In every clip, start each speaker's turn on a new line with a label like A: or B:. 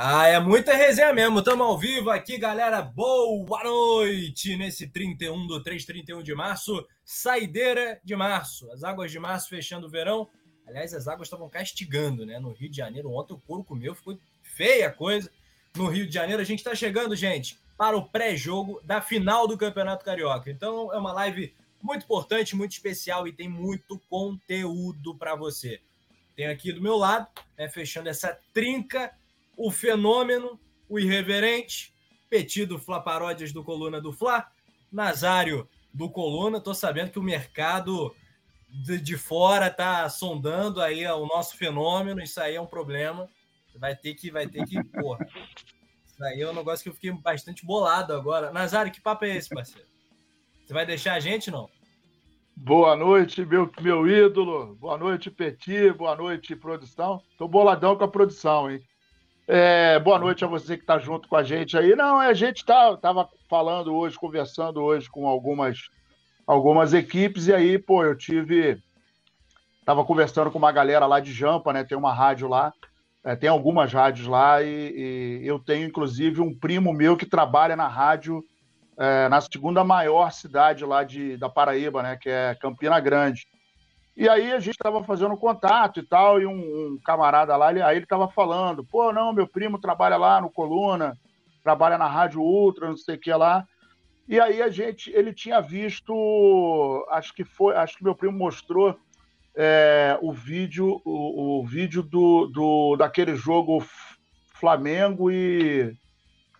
A: Ah, é muita resenha mesmo. Estamos ao vivo aqui, galera. Boa noite nesse 31 do 3, 31 de março. Saideira de março. As águas de março fechando o verão. Aliás, as águas estavam castigando, né? No Rio de Janeiro. Ontem o couro comeu, ficou feia a coisa. No Rio de Janeiro, a gente está chegando, gente, para o pré-jogo da final do Campeonato Carioca. Então, é uma live muito importante, muito especial e tem muito conteúdo para você. Tem aqui do meu lado, né, fechando essa trinca o fenômeno, o irreverente, Petido Paródias do Coluna do Fla, Nazário do Coluna. Tô sabendo que o mercado de, de fora tá sondando aí o nosso fenômeno, isso aí é um problema. Vai ter que, vai ter que, porra. Isso aí é um negócio que eu fiquei bastante bolado agora. Nazário, que papo é esse, parceiro? Você vai deixar a gente, não?
B: Boa noite, meu, meu ídolo. Boa noite, Petit. Boa noite, produção. Tô boladão com a produção, hein? É, boa noite a você que está junto com a gente aí. Não, a gente tá, tava falando hoje, conversando hoje com algumas, algumas equipes, e aí, pô, eu tive. Tava conversando com uma galera lá de Jampa, né? Tem uma rádio lá, é, tem algumas rádios lá, e, e, eu tenho, inclusive, um primo meu que trabalha na rádio é, na segunda maior cidade lá de, da Paraíba, né? Que é Campina Grande. E aí a gente estava fazendo contato e tal, e um, um camarada lá, ele, aí ele estava falando, pô, não, meu primo trabalha lá no Coluna, trabalha na Rádio Ultra, não sei o que lá. E aí a gente, ele tinha visto, acho que foi, acho que meu primo mostrou é, o vídeo, o, o, vídeo do, do daquele jogo Flamengo e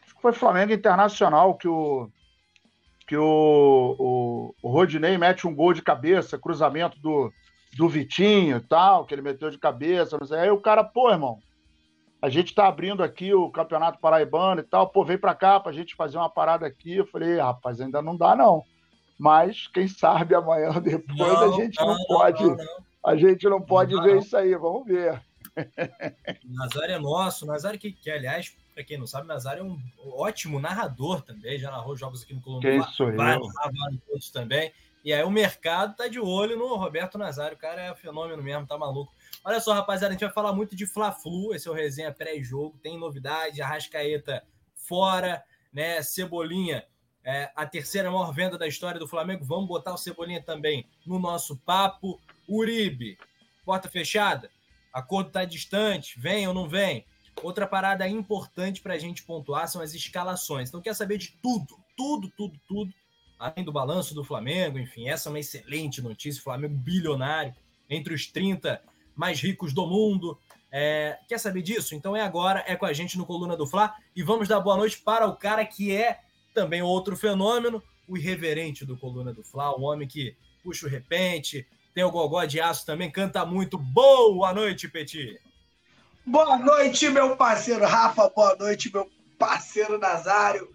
B: acho que foi Flamengo Internacional que o que o, o, o Rodinei mete um gol de cabeça, cruzamento do, do Vitinho e tal, que ele meteu de cabeça, não sei. Aí o cara, pô, irmão, a gente tá abrindo aqui o Campeonato Paraibano e tal, pô, vem pra cá pra gente fazer uma parada aqui. Eu falei, rapaz, ainda não dá não. Mas quem sabe amanhã ou depois não, a gente não, não pode, não, a gente não pode ver isso aí, vamos ver.
A: Nazário é nosso, Nazário que, que aliás, para quem não sabe, Nazário é um ótimo narrador também, já narrou jogos aqui no Colombo, narrar vários também. E aí o mercado tá de olho no Roberto Nazário, o cara é fenômeno mesmo, tá maluco. Olha só, rapaziada, a gente vai falar muito de Fla-Flu, esse é o resenha pré-jogo, tem novidade, Arrascaeta fora, né, Cebolinha, é, a terceira maior venda da história do Flamengo, vamos botar o Cebolinha também no nosso papo. Uribe, porta fechada, acordo tá distante, vem ou não vem? Outra parada importante para a gente pontuar são as escalações. Então, quer saber de tudo, tudo, tudo, tudo além do balanço do Flamengo, enfim, essa é uma excelente notícia. Flamengo bilionário, entre os 30 mais ricos do mundo. É, quer saber disso? Então é agora, é com a gente no Coluna do Fla. E vamos dar boa noite para o cara que é também outro fenômeno, o irreverente do Coluna do Fla, o homem que puxa o repente, tem o gogó de aço também, canta muito. Boa noite, Petit!
C: Boa noite, meu parceiro Rafa, boa noite, meu parceiro Nazário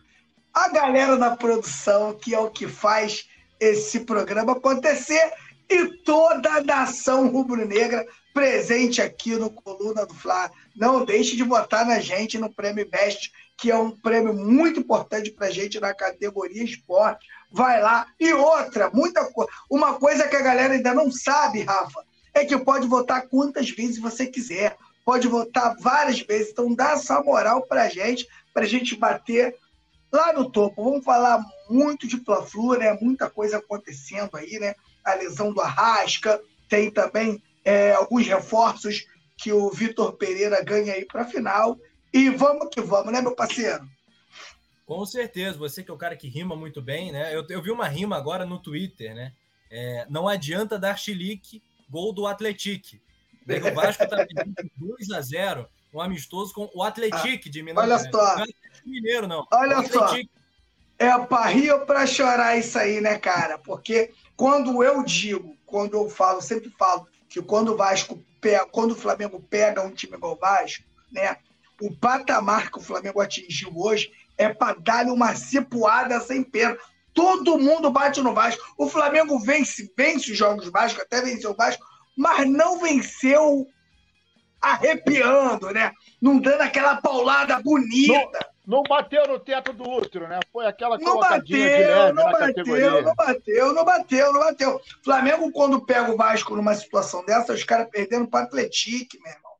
C: a galera da produção, que é o que faz esse programa acontecer, e toda a nação rubro-negra presente aqui no Coluna do Fla. Não deixe de votar na gente no Prêmio Best, que é um prêmio muito importante para gente na categoria esporte. Vai lá. E outra, muita coisa. Uma coisa que a galera ainda não sabe, Rafa, é que pode votar quantas vezes você quiser. Pode votar várias vezes. Então dá essa moral para gente, para gente bater Lá no topo, vamos falar muito de Fla-Flu, né? Muita coisa acontecendo aí, né? A lesão do Arrasca, tem também é, alguns reforços que o Vitor Pereira ganha aí para a final. E vamos que vamos, né, meu parceiro?
A: Com certeza, você que é o cara que rima muito bem, né? Eu, eu vi uma rima agora no Twitter, né? É, não adianta dar chilique, gol do Atletique. O Vasco tá pedindo 2 a 0 um amistoso com o Atlético de Minas
C: Olha só.
A: Não é Mineiro, não.
C: Olha só. É para rir ou para chorar isso aí, né, cara? Porque quando eu digo, quando eu falo, sempre falo que quando o Vasco pega, quando o Flamengo pega um time igual o Vasco, né? O patamar que o Flamengo atingiu hoje é para dar-lhe uma cipuada sem pena. Todo mundo bate no Vasco. O Flamengo vence, vence os jogos Vasco, até venceu o Vasco, mas não venceu arrepiando, né? Não dando aquela paulada bonita.
B: Não, não bateu no teto do útero, né? Foi aquela
C: não bateu, não bateu, não bateu, não bateu, não bateu. Flamengo, quando pega o Vasco numa situação dessa, os caras perdendo para o Atlético, meu irmão.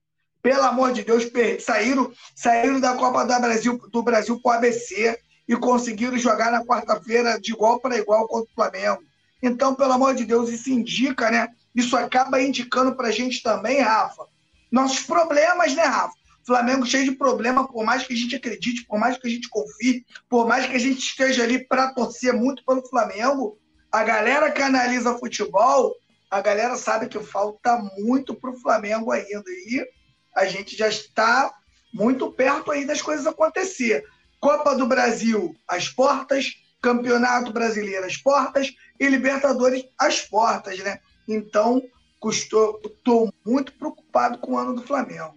C: pelo amor de Deus, saíram, saíram da Copa do Brasil, do Brasil para o ABC e conseguiram jogar na quarta-feira de igual para igual contra o Flamengo. Então, pelo amor de Deus, isso indica, né? Isso acaba indicando para a gente também, Rafa, nossos problemas, né, Rafa? Flamengo cheio de problema, por mais que a gente acredite, por mais que a gente confie, por mais que a gente esteja ali para torcer muito pelo Flamengo, a galera que analisa futebol, a galera sabe que falta muito para o Flamengo ainda. E a gente já está muito perto aí das coisas acontecer. Copa do Brasil, as portas, Campeonato Brasileiro, as portas, e Libertadores, as portas, né? Então, estou muito preocupado com o ano do Flamengo.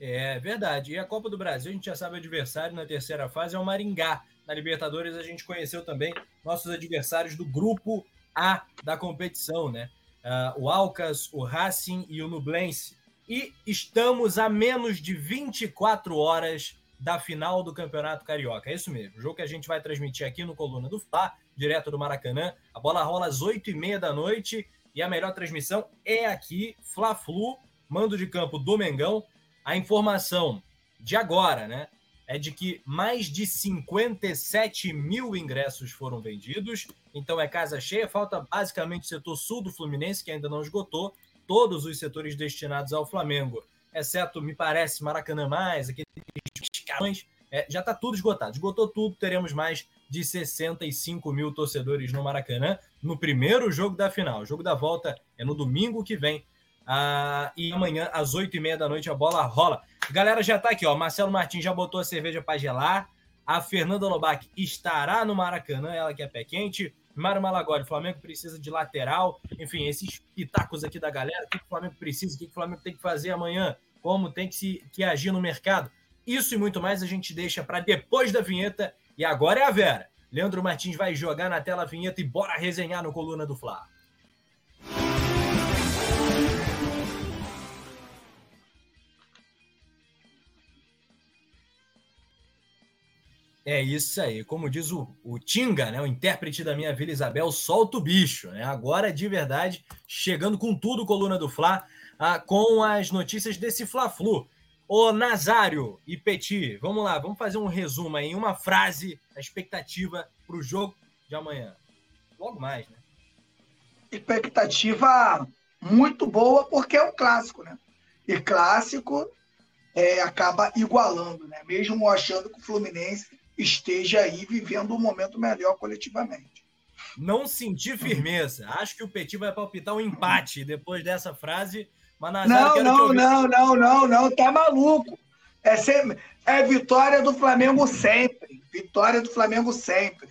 A: É verdade. E a Copa do Brasil, a gente já sabe o adversário na terceira fase é o Maringá. Na Libertadores, a gente conheceu também nossos adversários do grupo A da competição, né? Uh, o Alcas, o Racing e o Nublense. E estamos a menos de 24 horas da final do Campeonato Carioca. É isso mesmo. O jogo que a gente vai transmitir aqui no Coluna do Fla, direto do Maracanã. A bola rola às 8h30 da noite e a melhor transmissão é aqui, Fla-Flu, mando de campo do Mengão. A informação de agora, né? É de que mais de 57 mil ingressos foram vendidos, então é casa cheia. Falta basicamente o setor sul do Fluminense, que ainda não esgotou, todos os setores destinados ao Flamengo, exceto, me parece, Maracanã Mais, aqueles escalões, é, já está tudo esgotado. Esgotou tudo, teremos mais de 65 mil torcedores no Maracanã no primeiro jogo da final. O jogo da volta é no domingo que vem, ah, e amanhã, às 8h30 da noite, a bola rola. Galera, já tá aqui, ó. Marcelo Martins já botou a cerveja para gelar. A Fernanda Lobac estará no Maracanã, ela que é pé quente. Mário Malagoli, Flamengo precisa de lateral. Enfim, esses pitacos aqui da galera. O que, o Flamengo precisa? O que, o Flamengo tem que fazer amanhã? Como tem que, se, que agir no mercado? Isso e muito mais a gente deixa para depois da vinheta. E agora é a Vera. Leandro Martins vai jogar na tela a vinheta e bora resenhar no Coluna do Fla. É isso aí. Como diz o, o Tinga, né, o intérprete da minha Vila Isabel, solta o bicho. Né? Agora, de verdade, chegando com tudo, coluna do Fla, ah, com as notícias desse Fla-Flu. Ô Nazário e Petit, vamos lá, vamos fazer um resumo aí, uma frase, a expectativa para o jogo de amanhã. Logo mais, né?
C: Expectativa muito boa, porque é um clássico, né? E clássico é, acaba igualando, né? Mesmo achando que o Fluminense esteja aí vivendo um momento melhor coletivamente.
A: Não senti firmeza. Acho que o Petit vai palpitar um empate depois dessa frase.
C: Mas não, não, não, não, não, não, tá maluco. É, sempre, é vitória do Flamengo sempre. Vitória do Flamengo sempre.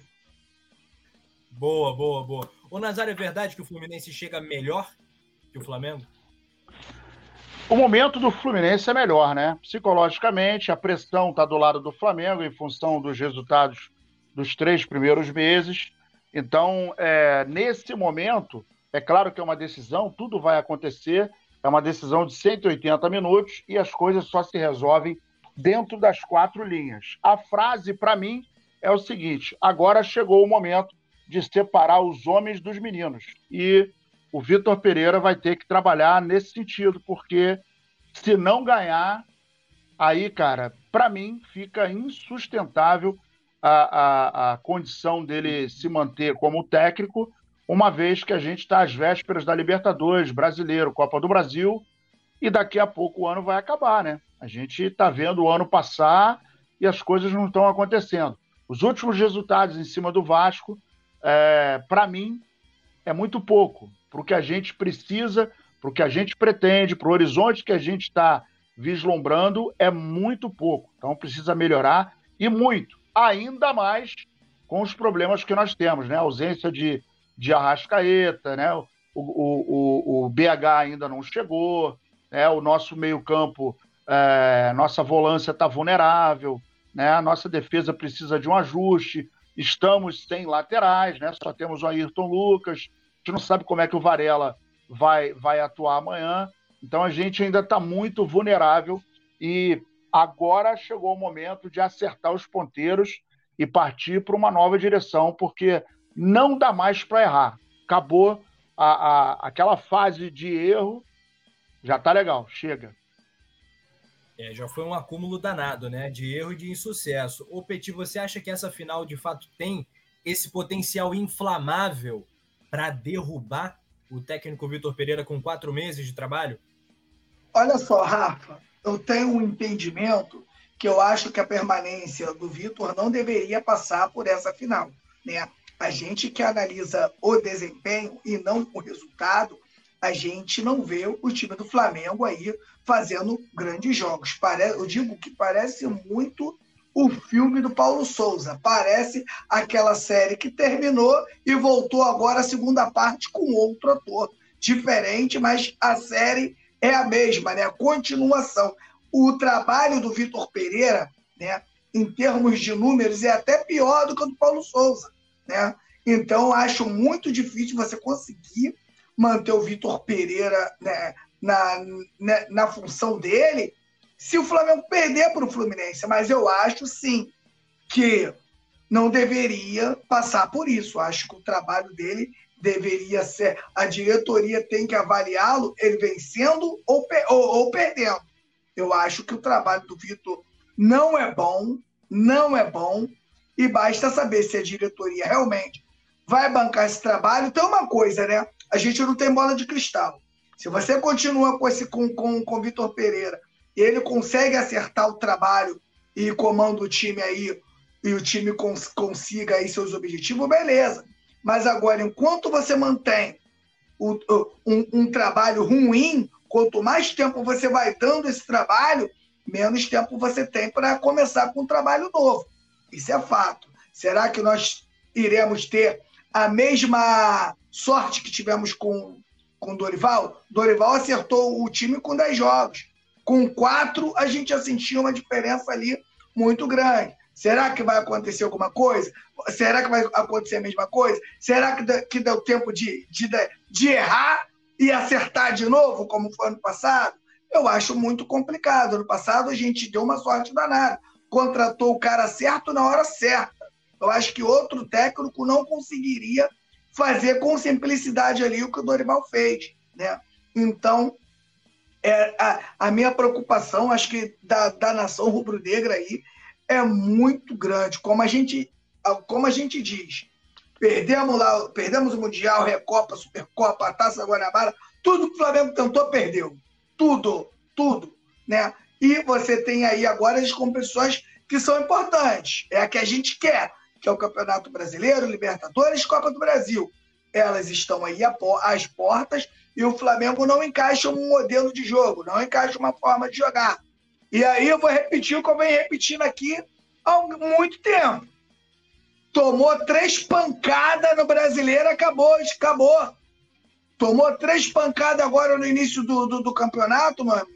A: Boa, boa, boa. Ô, Nazário, é verdade que o Fluminense chega melhor que o Flamengo?
B: O momento do Fluminense é melhor, né? Psicologicamente, a pressão está do lado do Flamengo em função dos resultados dos três primeiros meses. Então, é, nesse momento, é claro que é uma decisão, tudo vai acontecer, é uma decisão de 180 minutos e as coisas só se resolvem dentro das quatro linhas. A frase, para mim, é o seguinte: agora chegou o momento de separar os homens dos meninos. E o Vitor Pereira vai ter que trabalhar nesse sentido, porque se não ganhar, aí, cara, para mim fica insustentável a, a, a condição dele se manter como técnico, uma vez que a gente está às vésperas da Libertadores, Brasileiro, Copa do Brasil, e daqui a pouco o ano vai acabar, né? A gente está vendo o ano passar e as coisas não estão acontecendo. Os últimos resultados em cima do Vasco, é, para mim, é muito pouco para o que a gente precisa, para o que a gente pretende, para o horizonte que a gente está vislumbrando, é muito pouco. Então precisa melhorar e muito, ainda mais com os problemas que nós temos, né? A ausência de, de Arrascaeta, né? O, o, o, o BH ainda não chegou, né? o nosso meio-campo, é, nossa volância está vulnerável, né? a nossa defesa precisa de um ajuste, estamos sem laterais, né? só temos o Ayrton Lucas, gente não sabe como é que o Varela vai, vai atuar amanhã. Então a gente ainda está muito vulnerável e agora chegou o momento de acertar os ponteiros e partir para uma nova direção, porque não dá mais para errar. Acabou a, a, aquela fase de erro, já está legal, chega.
A: É, já foi um acúmulo danado, né? De erro e de insucesso. Ô, Petit, você acha que essa final de fato tem esse potencial inflamável para derrubar o técnico Vitor Pereira com quatro meses de trabalho?
C: Olha só, Rafa, eu tenho um entendimento que eu acho que a permanência do Vitor não deveria passar por essa final. Né? A gente que analisa o desempenho e não o resultado, a gente não vê o time do Flamengo aí fazendo grandes jogos. Eu digo que parece muito o filme do Paulo Souza. Parece aquela série que terminou e voltou agora a segunda parte com outro ator. Diferente, mas a série é a mesma, né? A continuação. O trabalho do Vitor Pereira, né, em termos de números, é até pior do que o do Paulo Souza, né? Então, acho muito difícil você conseguir manter o Vitor Pereira né, na, na, né, na função dele se o Flamengo perder para o Fluminense. Mas eu acho, sim, que não deveria passar por isso. Acho que o trabalho dele deveria ser. A diretoria tem que avaliá-lo, ele vencendo ou, ou, ou, perdendo. Eu acho que o trabalho do Vitor não é bom, não é bom, e basta saber se a diretoria realmente vai bancar esse trabalho. Então, uma coisa, né? A gente não tem bola de cristal. Se você continua com esse com, com, com o Vitor Pereira e ele consegue acertar o trabalho e comanda o time aí e o time cons, consiga aí seus objetivos, beleza. Mas agora, enquanto você mantém o, um, um trabalho ruim, quanto mais tempo você vai dando esse trabalho, menos tempo você tem para começar com um trabalho novo. Isso é fato. Será que nós iremos ter a mesma sorte que tivemos com com Dorival? Dorival acertou o time com 10 jogos. Com quatro, a gente já sentia uma diferença ali muito grande. Será que vai acontecer alguma coisa? Será que vai acontecer a mesma coisa? Será que, que deu tempo de, de, de errar e acertar de novo, como foi ano passado? Eu acho muito complicado. Ano passado a gente deu uma sorte danada. Contratou o cara certo na hora certa. Eu acho que outro técnico não conseguiria fazer com simplicidade ali o que o Dorival fez. Né? Então, é, a, a minha preocupação, acho que da, da nação rubro-negra aí, é muito grande. Como a gente, como a gente diz, perdemos lá, perdemos o Mundial, Recopa, Supercopa, a Taça Guanabara, tudo que o Flamengo tentou, perdeu. Tudo, tudo. Né? E você tem aí agora as competições que são importantes. É a que a gente quer, que é o Campeonato Brasileiro, Libertadores Copa do Brasil. Elas estão aí às portas e o Flamengo não encaixa um modelo de jogo, não encaixa uma forma de jogar. E aí eu vou repetir o que eu venho repetindo aqui há muito tempo. Tomou três pancadas no brasileiro, acabou, acabou. Tomou três pancadas agora no início do, do, do campeonato, mano.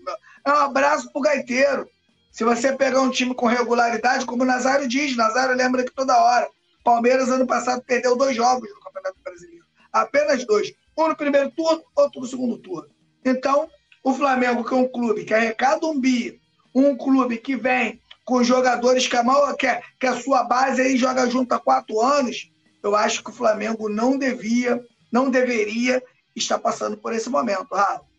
C: É um abraço pro gaiteiro. Se você pegar um time com regularidade, como o Nazário diz, Nazário lembra que toda hora. Palmeiras, ano passado, perdeu dois jogos no Campeonato Brasileiro. Apenas dois. Um no primeiro turno, outro no segundo turno. Então, o Flamengo, que é um clube que arrecada um bi, um clube que vem com jogadores que a, maior, que, a, que a sua base aí joga junto há quatro anos, eu acho que o Flamengo não devia, não deveria estar passando por esse momento, Rafa.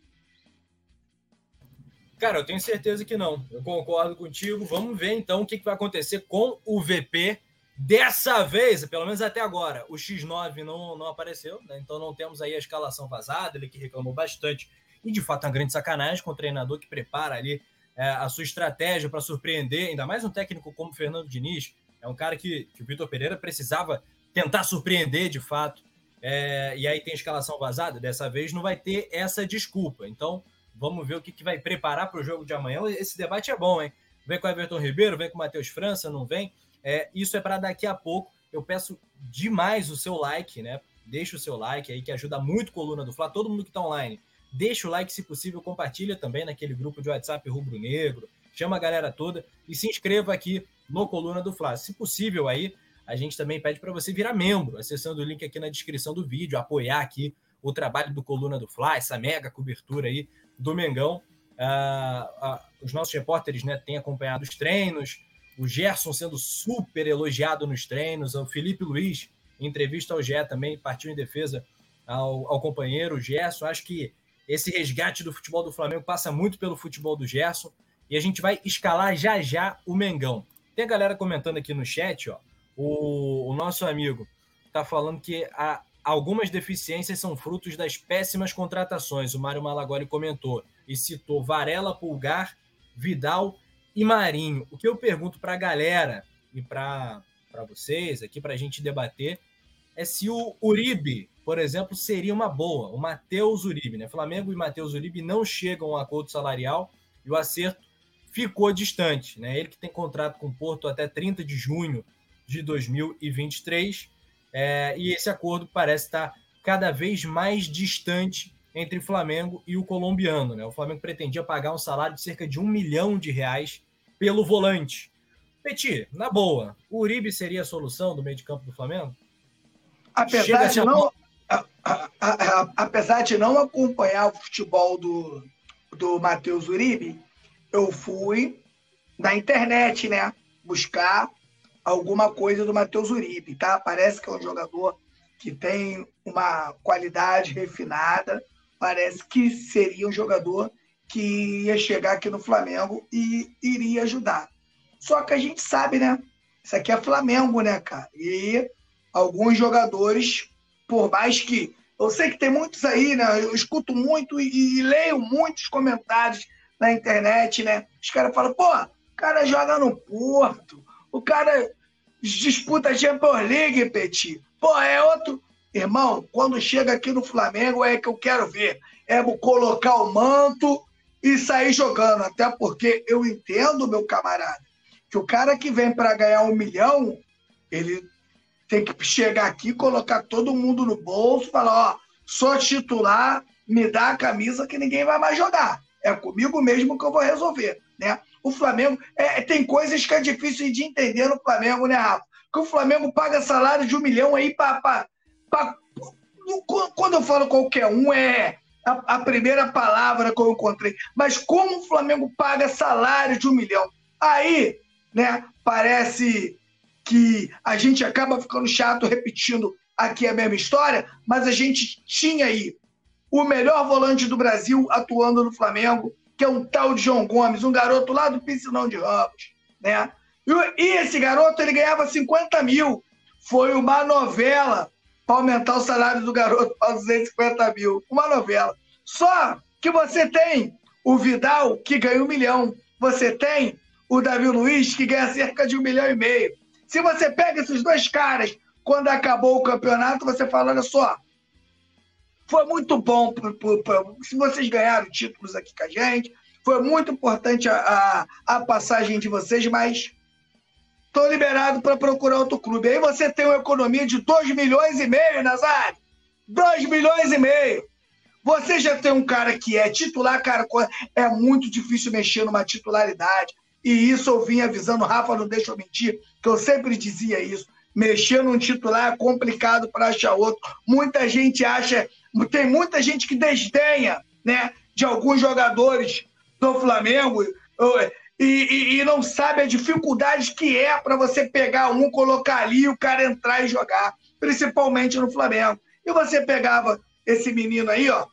A: Cara, eu tenho certeza que não. Eu concordo contigo. Vamos ver então o que, vai acontecer com o VP. Dessa vez, pelo menos até agora, o X9 não, não apareceu, né? então não temos aí a escalação vazada. Ele que reclamou bastante e de fato é uma grande sacanagem com o treinador que prepara ali é, a sua estratégia para surpreender, ainda mais um técnico como Fernando Diniz. É um cara que, que o Vitor Pereira precisava tentar surpreender de fato. É, e aí tem escalação vazada. Dessa vez não vai ter essa desculpa. Então Vamos ver o que, que vai preparar para o jogo de amanhã. Esse debate é bom, hein? Vem com o Everton Ribeiro, vem com o Matheus França, não vem? É, isso é para daqui a pouco. Eu peço demais o seu like, né? Deixa o seu like aí, que ajuda muito a coluna do Fla. Todo mundo que está online, deixa o like, se possível, compartilha também naquele grupo de WhatsApp Rubro Negro, chama a galera toda e se inscreva aqui no Coluna do Fla. Se possível, aí a gente também pede para você virar membro, acessando o link aqui na descrição do vídeo, apoiar aqui o trabalho do Coluna do Fla, essa mega cobertura aí do Mengão. Ah, ah, os nossos repórteres né, têm acompanhado os treinos, o Gerson sendo super elogiado nos treinos, o Felipe Luiz, em entrevista ao GE também, partiu em defesa ao, ao companheiro, Gerson. Acho que esse resgate do futebol do Flamengo passa muito pelo futebol do Gerson. E a gente vai escalar já já o Mengão. Tem a galera comentando aqui no chat, ó. O, o nosso amigo tá falando que a, algumas deficiências são frutos das péssimas contratações. O Mário Malagoli comentou e citou Varela, Pulgar, Vidal e Marinho. O que eu pergunto para a galera e para vocês aqui, para a gente debater, é se o Uribe, por exemplo, seria uma boa. O Matheus Uribe, né? Flamengo e Matheus Uribe não chegam a um acordo salarial e o acerto ficou distante. Né? Ele que tem contrato com o Porto até 30 de junho de 2023. É, e esse acordo parece estar cada vez mais distante entre o Flamengo e o colombiano. Né? O Flamengo pretendia pagar um salário de cerca de um milhão de reais pelo volante. Petit, na boa, o Uribe seria a solução do meio de campo do Flamengo?
C: Apesar de, não, a, a, a, apesar de não acompanhar o futebol do, do Matheus Uribe, eu fui na internet, né? Buscar alguma coisa do Matheus Uribe, tá? Parece que é um jogador que tem uma qualidade refinada, parece que seria um jogador que ia chegar aqui no Flamengo e iria ajudar. Só que a gente sabe, né? Isso aqui é Flamengo, né, cara? E alguns jogadores, por mais que. Eu sei que tem muitos aí, né? Eu escuto muito e, e leio muitos comentários na internet, né? Os caras falam, pô, o cara joga no Porto, o cara disputa a Champions League, Petit. Pô, é outro. Irmão, quando chega aqui no Flamengo é que eu quero ver. É colocar o manto e sair jogando. Até porque eu entendo, meu camarada, que o cara que vem para ganhar um milhão, ele tem que chegar aqui, colocar todo mundo no bolso, falar, ó, sou titular, me dá a camisa que ninguém vai mais jogar. É comigo mesmo que eu vou resolver, né? O Flamengo é, tem coisas que é difícil de entender no Flamengo, né, Rafa? Que o Flamengo paga salário de um milhão aí para quando eu falo qualquer um é a, a, primeira palavra que eu encontrei. Mas como o Flamengo paga salário de um milhão? Aí, né? Parece que a gente acaba ficando chato repetindo aqui a mesma história, mas a gente tinha aí o melhor volante do Brasil atuando no Flamengo, que é um tal de João Gomes, um garoto lá do Piscinão de Ramos, né? E esse garoto, ele ganhava 50 mil. Foi uma novela para aumentar o salário do garoto para 250 mil. Uma novela. Só que você tem o Vidal, que ganha um milhão. Você tem o Davi Luiz, que ganha cerca de um milhão e meio. Se você pega esses dois caras, quando acabou o campeonato, você fala, olha só, foi muito bom se vocês ganharam títulos aqui com a gente. Foi muito importante a, a, a passagem de vocês, mas estou liberado para procurar outro clube. Aí você tem uma economia de 2 milhões e meio, Nazário. 2 milhões e meio. Você já tem um cara que é titular, cara, é muito difícil mexer numa titularidade. E isso eu vim avisando, Rafa, não deixa eu mentir, que eu sempre dizia isso. Mexer num titular é complicado para achar outro. Muita gente acha tem muita gente que desdenha né, de alguns jogadores do Flamengo e, e, e não sabe a dificuldade que é para você pegar um, colocar ali, o cara entrar e jogar, principalmente no Flamengo. E você pegava esse menino aí, ó,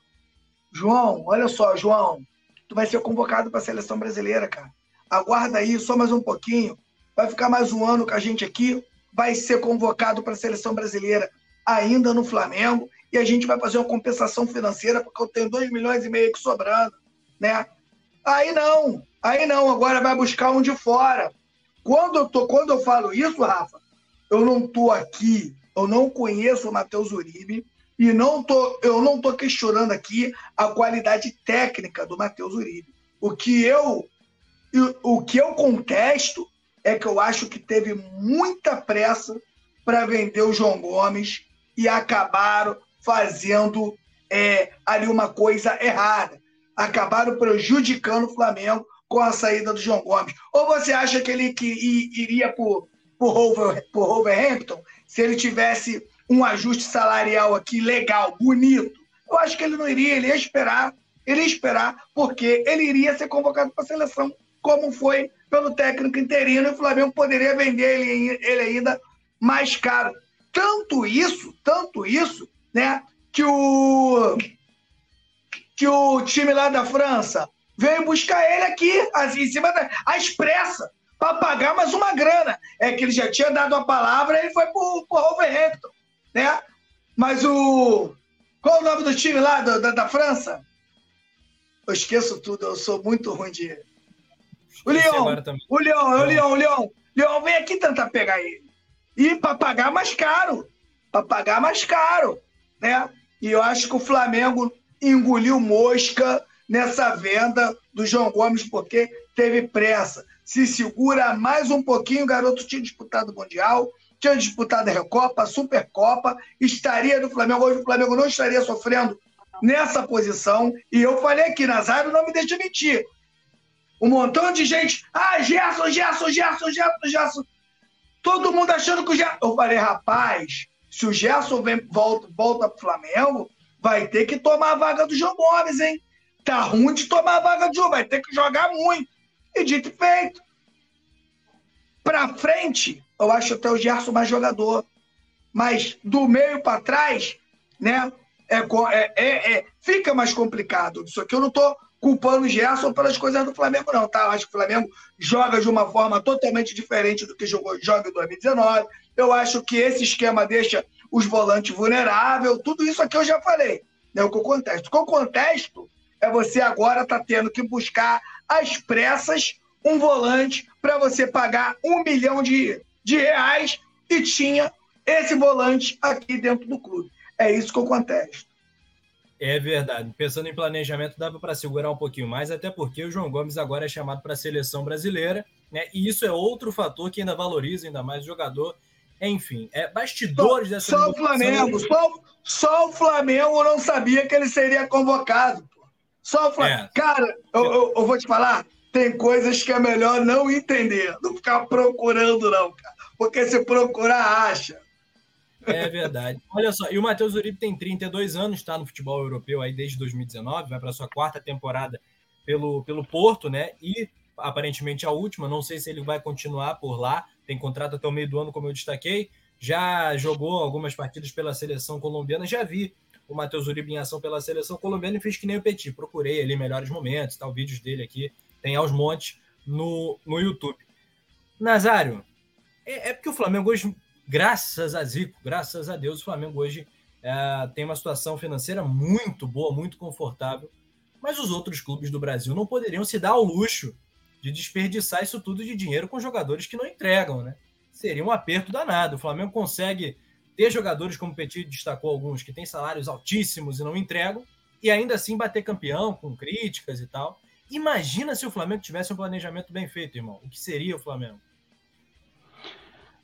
C: João, olha só, João, tu vai ser convocado para a seleção brasileira, cara. Aguarda aí só mais um pouquinho, vai ficar mais um ano com a gente aqui, vai ser convocado para a seleção brasileira ainda no Flamengo e a gente vai fazer uma compensação financeira porque eu tenho 2 milhões e meio que sobrando, né? Aí não, aí não, agora vai buscar um de fora. Quando eu, tô, quando eu falo isso, Rafa, eu não tô aqui, eu não conheço o Matheus Uribe e não tô, eu não tô questionando aqui a qualidade técnica do Matheus Uribe. O que eu o que eu contesto é que eu acho que teve muita pressa para vender o João Gomes e acabaram fazendo é, ali uma coisa errada. Acabaram prejudicando o Flamengo com a saída do João Gomes. Ou você acha que ele que iria por, por, Over, por Wolverhampton se ele tivesse um ajuste salarial aqui legal, bonito? Eu acho que ele não iria, ele ia esperar, ele ia esperar, porque ele iria ser convocado para a seleção, como foi pelo técnico interino, e o Flamengo poderia vender ele, ele ainda mais caro. Tanto isso, tanto isso, né? Que o, que o time lá da França veio buscar ele aqui, assim, em cima da. a expressa, para pagar mais uma grana. É que ele já tinha dado a palavra e ele foi pro, pro Wolverhampton, né? Mas o. Qual o nome do time lá do, da, da França? Eu esqueço tudo, eu sou muito ruim de. O Leão, o Leão, o Leão, o Leão. Leão, vem aqui tentar pegar ele. E para pagar mais caro. Para pagar mais caro. Né? E eu acho que o Flamengo engoliu mosca nessa venda do João Gomes, porque teve pressa. Se segura mais um pouquinho, o garoto tinha disputado o Mundial, tinha disputado a Recopa, a Supercopa, estaria no Flamengo. Hoje o Flamengo não estaria sofrendo nessa posição. E eu falei aqui, Nazário não me deixa mentir. Um montão de gente, ah, Gerson, Gerson, Gerson, Gerson, Gerson. Todo mundo achando que o Gerson. Eu falei, rapaz, se o Gerson vem, volta, volta pro Flamengo, vai ter que tomar a vaga do João Gomes, hein? Tá ruim de tomar a vaga do João, vai ter que jogar muito. E dito e feito. Pra frente, eu acho até o Gerson mais jogador. Mas do meio para trás, né? É, é, é, é, fica mais complicado. Isso aqui eu não tô culpando o Gerson pelas coisas do Flamengo, não, tá? Eu acho que o Flamengo joga de uma forma totalmente diferente do que jogou, joga em 2019. Eu acho que esse esquema deixa os volantes vulneráveis. Tudo isso aqui eu já falei. Né, o que eu contesto. O que eu contesto é você agora tá tendo que buscar às pressas um volante para você pagar um milhão de, de reais e tinha esse volante aqui dentro do clube. É isso que eu contesto.
A: É verdade. Pensando em planejamento, dava para segurar um pouquinho mais, até porque o João Gomes agora é chamado para a seleção brasileira, né? E isso é outro fator que ainda valoriza ainda mais o jogador. Enfim, é bastidores
C: só,
A: dessa.
C: Só o Flamengo, só, só, o Flamengo não sabia que ele seria convocado. Só o Flamengo. É. Cara, eu, eu, eu, vou te falar, tem coisas que é melhor não entender, não ficar procurando, não, cara. Porque se procurar, acha.
A: É verdade. Olha só, e o Matheus Uribe tem 32 anos, está no futebol europeu aí desde 2019, vai para sua quarta temporada pelo, pelo Porto, né? E aparentemente a última, não sei se ele vai continuar por lá, tem contrato até o meio do ano, como eu destaquei. Já jogou algumas partidas pela seleção colombiana, já vi o Matheus Uribe em ação pela seleção colombiana e fiz que nem o Petit, procurei ali melhores momentos, tal, vídeos dele aqui, tem aos montes no, no YouTube. Nazário, é, é porque o Flamengo hoje graças a Zico, graças a Deus, o Flamengo hoje é, tem uma situação financeira muito boa, muito confortável. Mas os outros clubes do Brasil não poderiam se dar ao luxo de desperdiçar isso tudo de dinheiro com jogadores que não entregam, né? Seria um aperto danado. O Flamengo consegue ter jogadores, como o Petit destacou alguns, que têm salários altíssimos e não entregam, e ainda assim bater campeão com críticas e tal. Imagina se o Flamengo tivesse um planejamento bem feito, irmão. O que seria o Flamengo?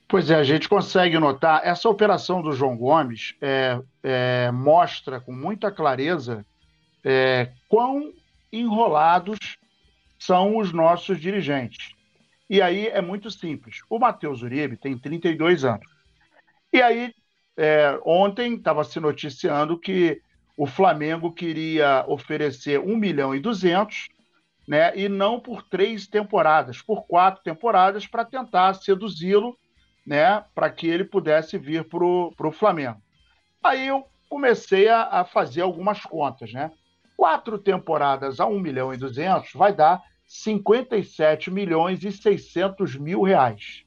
B: Pois é, a gente consegue notar. Essa operação do João Gomes é, é, mostra com muita clareza é, quão enrolados são os nossos dirigentes. E aí é muito simples. O Matheus Uribe tem 32 anos. E aí, é, ontem estava se noticiando que o Flamengo queria oferecer 1 milhão e 200, né, e não por três temporadas, por quatro temporadas, para tentar seduzi-lo né, para que ele pudesse vir para o Flamengo. Aí eu comecei a, a, fazer algumas contas, né? Quatro temporadas a 1 milhão e 200 vai dar 57 milhões e 600 mil reais.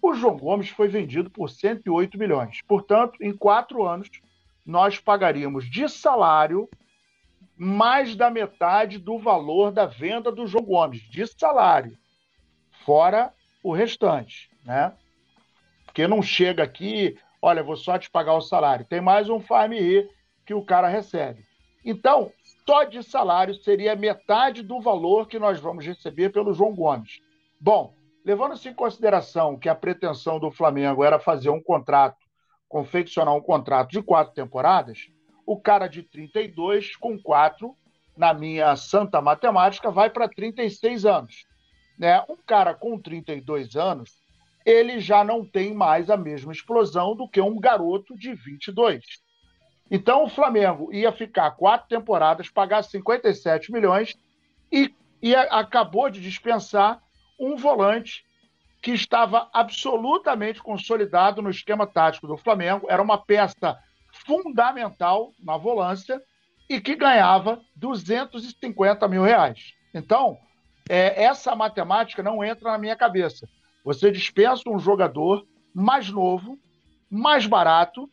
B: O João Gomes foi vendido por 108 milhões. Portanto, em quatro anos, nós pagaríamos de salário mais da metade do valor da venda do João Gomes, de salário, fora o restante, né? Porque não chega aqui, olha, vou só te pagar o salário. Tem mais um farm que o cara recebe. Então, só de salário seria metade do valor que nós vamos receber pelo João Gomes. Bom, levando-se em consideração que a pretensão do Flamengo era fazer um contrato, confeccionar um contrato de quatro temporadas, o cara de 32 com quatro, na minha santa matemática, vai para 36 anos. Né? Um cara com 32 anos, ele já não tem mais a mesma explosão do que um garoto de 22. Então o Flamengo ia ficar quatro temporadas, pagar 57 milhões e, e acabou de dispensar um volante que estava absolutamente consolidado no esquema tático do Flamengo, era uma peça fundamental na volância, e que ganhava 250 mil reais. Então, é, essa matemática não entra na minha cabeça. Você dispensa um jogador mais novo, mais barato,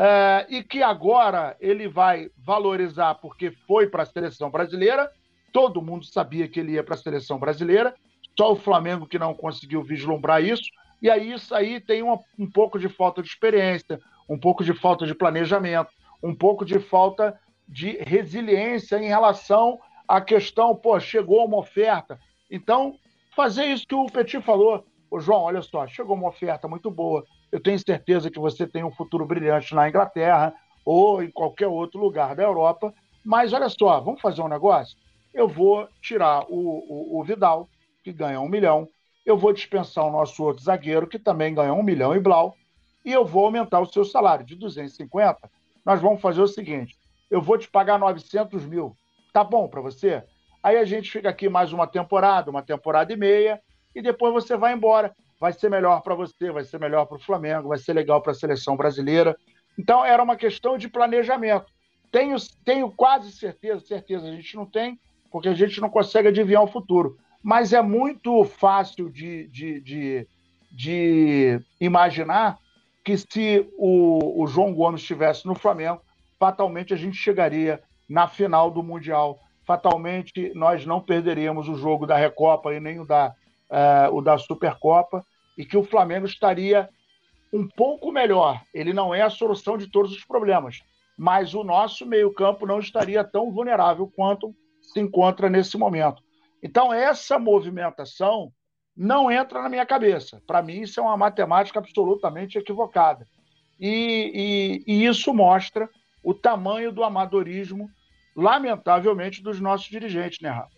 B: é, e que agora ele vai valorizar porque foi para a seleção brasileira. Todo mundo sabia que ele ia para a seleção brasileira, só o Flamengo que não conseguiu vislumbrar isso. E aí isso aí tem uma, um pouco de falta de experiência, um pouco de falta de planejamento, um pouco de falta de resiliência em relação à questão, pô, chegou uma oferta. Então, fazer isso que o Petit falou. Ô, João, olha só, chegou uma oferta muito boa. Eu tenho certeza que você tem um futuro brilhante na Inglaterra ou em qualquer outro lugar da Europa. Mas olha só, vamos fazer um negócio? Eu vou tirar o, o, o Vidal, que ganha um milhão, eu vou dispensar o nosso outro zagueiro, que também ganha um milhão e blau, e eu vou aumentar o seu salário de 250. Nós vamos fazer o seguinte: eu vou te pagar 900 mil. Tá bom para você? Aí a gente fica aqui mais uma temporada, uma temporada e meia, e depois você vai embora. Vai ser melhor para você, vai ser melhor para o Flamengo, vai ser legal para a seleção brasileira. Então era uma questão de planejamento. Tenho, tenho quase certeza, certeza a gente não tem, porque a gente não consegue adivinhar o futuro. Mas é muito fácil de, de, de, de imaginar que se o, o João Gomes estivesse no Flamengo, fatalmente a gente chegaria na final do Mundial. Fatalmente nós não perderíamos o jogo da Recopa e nem o da, uh, o da Supercopa, e que o Flamengo estaria um pouco melhor. Ele não é a solução de todos os problemas, mas o nosso meio-campo não estaria tão vulnerável quanto se encontra nesse momento. Então, essa movimentação não entra na minha cabeça. Para mim, isso é uma matemática absolutamente equivocada. E, e, e isso mostra o tamanho do amadorismo, lamentavelmente, dos nossos dirigentes, né, Rafa?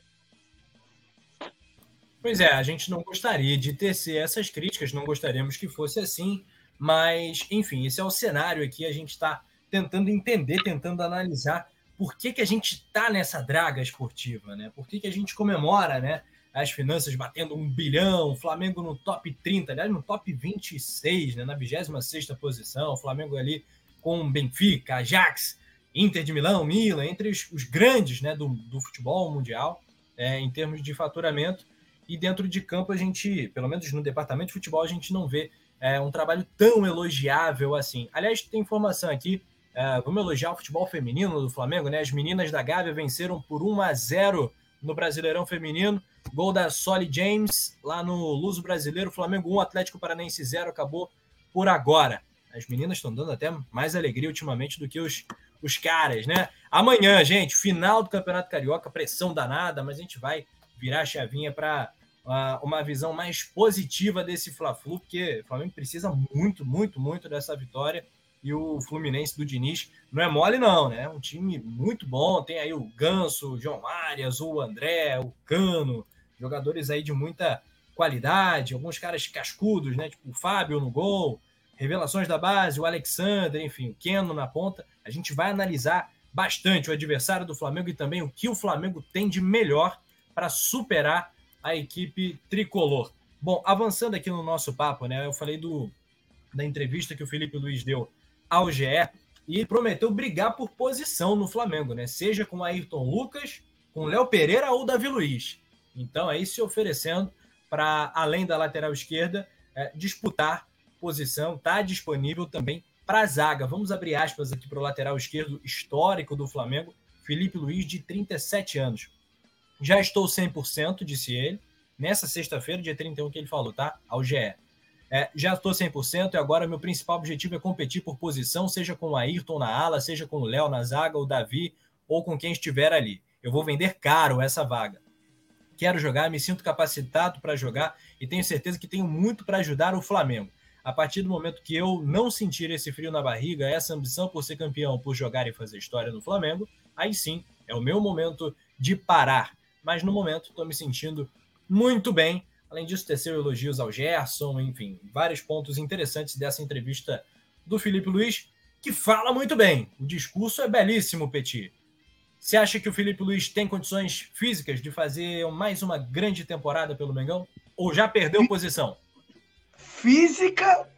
A: Pois é, a gente não gostaria de tecer essas críticas, não gostaríamos que fosse assim, mas, enfim, esse é o cenário aqui, a gente está tentando entender, tentando analisar por que, que a gente está nessa draga esportiva, né? Por que, que a gente comemora, né? As finanças batendo um bilhão, Flamengo no top 30, aliás, no top 26, né? na 26 posição, Flamengo ali com Benfica, Ajax, Inter de Milão, Milan, entre os, os grandes né, do, do futebol mundial, é, em termos de faturamento. E dentro de campo, a gente, pelo menos no departamento de futebol, a gente não vê é, um trabalho tão elogiável assim. Aliás, tem informação aqui. É, vamos elogiar o futebol feminino do Flamengo, né? As meninas da Gávea venceram por 1 a 0 no Brasileirão Feminino. Gol da Solly James lá no Luso Brasileiro. Flamengo 1, Atlético Paranense 0. Acabou por agora. As meninas estão dando até mais alegria ultimamente do que os, os caras, né? Amanhã, gente, final do Campeonato Carioca, pressão danada, mas a gente vai virar a chavinha para uma visão mais positiva desse Fla-Flu, porque o Flamengo precisa muito, muito, muito dessa vitória. E o Fluminense do Diniz não é mole, não, né? Um time muito bom. Tem aí o Ganso, o João Arias, o André, o Cano, jogadores aí de muita qualidade, alguns caras cascudos, né? Tipo o Fábio no gol, revelações da base, o Alexander, enfim, o Keno na ponta. A gente vai analisar bastante o adversário do Flamengo e também o que o Flamengo tem de melhor para superar a equipe tricolor. Bom, avançando aqui no nosso papo, né? Eu falei do, da entrevista que o Felipe Luiz deu ao GE e prometeu brigar por posição no Flamengo, né? Seja com Ayrton Lucas, com Léo Pereira ou Davi Luiz. Então, aí se oferecendo para, além da lateral esquerda, é, disputar posição, está disponível também para a zaga. Vamos abrir aspas aqui para o lateral esquerdo histórico do Flamengo, Felipe Luiz, de 37 anos. Já estou 100%, disse ele, nessa sexta-feira, dia 31, que ele falou, tá? Ao GE. É, já estou 100% e agora meu principal objetivo é competir por posição, seja com o Ayrton na ala, seja com o Léo na zaga, o Davi ou com quem estiver ali. Eu vou vender caro essa vaga. Quero jogar, me sinto capacitado para jogar e tenho certeza que tenho muito para ajudar o Flamengo. A partir do momento que eu não sentir esse frio na barriga, essa ambição por ser campeão, por jogar e fazer história no Flamengo, aí sim é o meu momento de parar. Mas no momento estou me sentindo muito bem. Além disso, teceu elogios ao Gerson, enfim, vários pontos interessantes dessa entrevista do Felipe Luiz, que fala muito bem. O discurso é belíssimo, Petit. Você acha que o Felipe Luiz tem condições físicas de fazer mais uma grande temporada pelo Mengão? Ou já perdeu posição?
C: física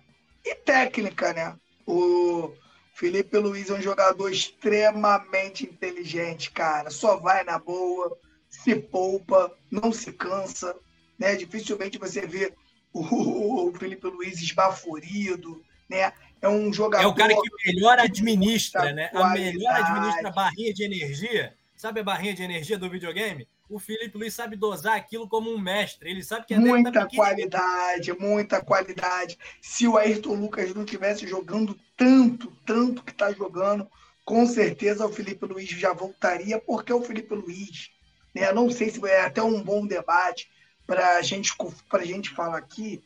C: e técnica, né? O, Felipe Luiz é um jogador extremamente inteligente, cara. Só vai na boa, se poupa, não se cansa, né? Dificilmente você vê o, o Felipe Luiz esbaforido, né? É um jogador.
A: É o cara que melhor administra, né? A melhor administra a barrinha de energia. Sabe a barrinha de energia do videogame? O Felipe Luiz sabe dosar aquilo como um mestre. Ele sabe que é
C: muita qualidade, muita qualidade. Se o Ayrton Lucas não tivesse jogando tanto, tanto que está jogando, com certeza o Felipe Luiz já voltaria, porque o Felipe Luiz, né? Não sei se é até um bom debate para gente, a gente falar aqui.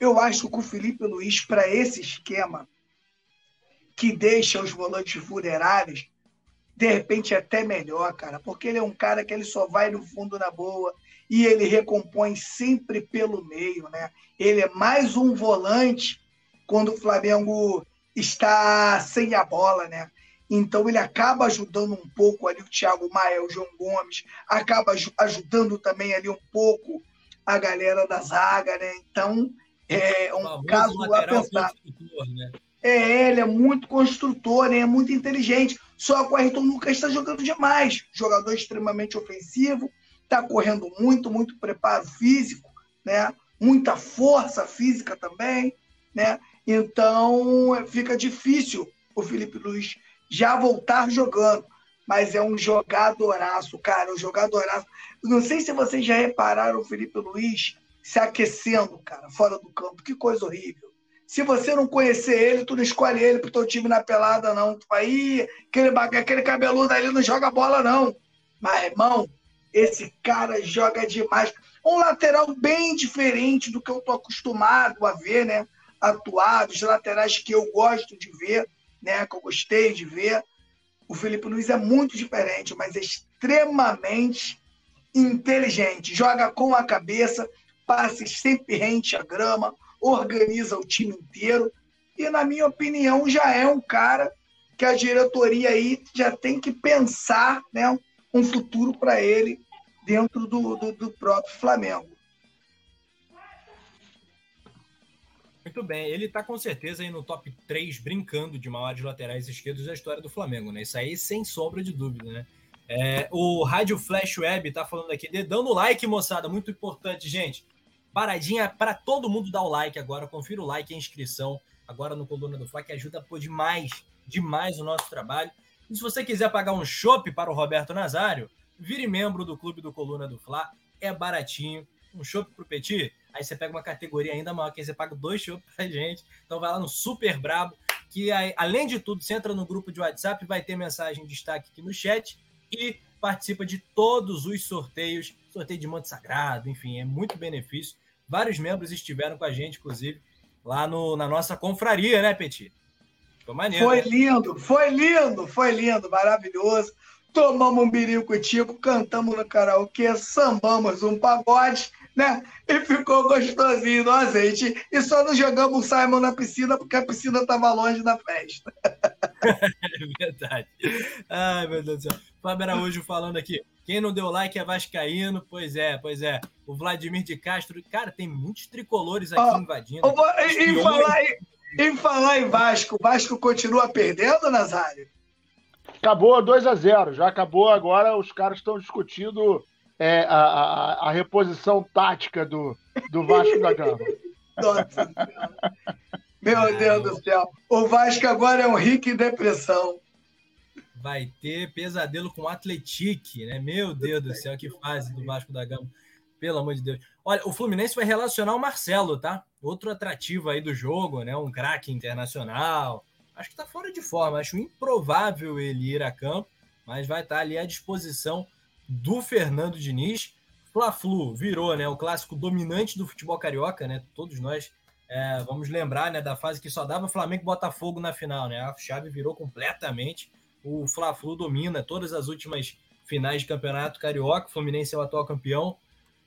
C: Eu acho que o Felipe Luiz, para esse esquema, que deixa os volantes vulneráveis, de repente é até melhor, cara, porque ele é um cara que ele só vai no fundo na boa e ele recompõe sempre pelo meio, né? Ele é mais um volante quando o Flamengo está sem a bola, né? Então ele acaba ajudando um pouco ali o Thiago Maia, o João Gomes, acaba ajudando também ali um pouco a galera da zaga, né? Então é um caso a pensar. Né? É, ele é muito construtor, né? é muito inteligente. Só que o Ayrton Lucas está jogando demais. Jogador extremamente ofensivo, está correndo muito, muito preparo físico, né? muita força física também. Né? Então fica difícil o Felipe Luiz já voltar jogando. Mas é um jogadoraço, cara, um jogadoraço. Não sei se vocês já repararam o Felipe Luiz se aquecendo, cara, fora do campo. Que coisa horrível. Se você não conhecer ele, tu não escolhe ele pro teu time na pelada, não. Tu aí, aquele, aquele cabeludo ali não joga bola, não. Mas, irmão, esse cara joga demais. Um lateral bem diferente do que eu tô acostumado a ver, né? Atuar, dos laterais que eu gosto de ver, né? Que eu gostei de ver. O Felipe Luiz é muito diferente, mas é extremamente inteligente. Joga com a cabeça, passe sempre rente à grama, organiza o time inteiro. E, na minha opinião, já é um cara que a diretoria aí já tem que pensar né, um futuro para ele dentro do, do, do, próprio Flamengo.
A: Muito bem, ele está com certeza aí no top 3, brincando de maiores laterais esquerdos da história do Flamengo, né? Isso aí sem sombra de dúvida, né? É, o Rádio Flash Web está falando aqui, dando like, moçada, muito importante, gente paradinha para todo mundo dar o like agora. Confira o like e a inscrição agora no Coluna do Fla, que ajuda por demais, demais o nosso trabalho. E se você quiser pagar um chopp para o Roberto Nazário, vire membro do Clube do Coluna do Fla. É baratinho. Um chopp para o Petit, aí você pega uma categoria ainda maior, que aí você paga dois chopp para gente. Então vai lá no Super Brabo, que aí, além de tudo, você entra no grupo de WhatsApp, vai ter mensagem de destaque aqui no chat e participa de todos os sorteios, sorteio de Monte Sagrado, enfim, é muito benefício. Vários membros estiveram com a gente, inclusive, lá no, na nossa confraria, né, Petit?
C: Foi maneiro. Foi né? lindo, foi lindo, foi lindo, maravilhoso. Tomamos um birinho com o Tico, cantamos no karaokê, sambamos um pagode, né? E ficou gostosinho no azeite. E só não jogamos o Simon na piscina porque a piscina estava longe da festa.
A: é verdade. Ai, meu Deus do céu. Fábio Araújo falando aqui. Quem não deu like é Vascaíno. Pois é, pois é. O Vladimir de Castro. Cara, tem muitos tricolores aqui oh, invadindo.
C: Oh, em, falar, em, em falar em Vasco, o Vasco continua perdendo, Nazário?
B: Acabou 2 a 0 Já acabou agora. Os caras estão discutindo é, a, a, a, reposição tática do, do Vasco da Gama. Nossa
C: Meu Deus do céu. O Vasco agora é um rico em depressão
A: vai ter pesadelo com o Atletique, né? Meu Deus do céu, que fase do Vasco da Gama. Pelo amor de Deus. Olha, o Fluminense vai relacionar o Marcelo, tá? Outro atrativo aí do jogo, né? Um craque internacional. Acho que tá fora de forma. Acho improvável ele ir a campo, mas vai estar tá ali à disposição do Fernando Diniz. Fla-Flu virou, né? O clássico dominante do futebol carioca, né? Todos nós é, vamos lembrar, né? Da fase que só dava Flamengo e Botafogo na final, né? A chave virou completamente o Fla-Flu domina todas as últimas finais de campeonato carioca. O Fluminense é o atual campeão.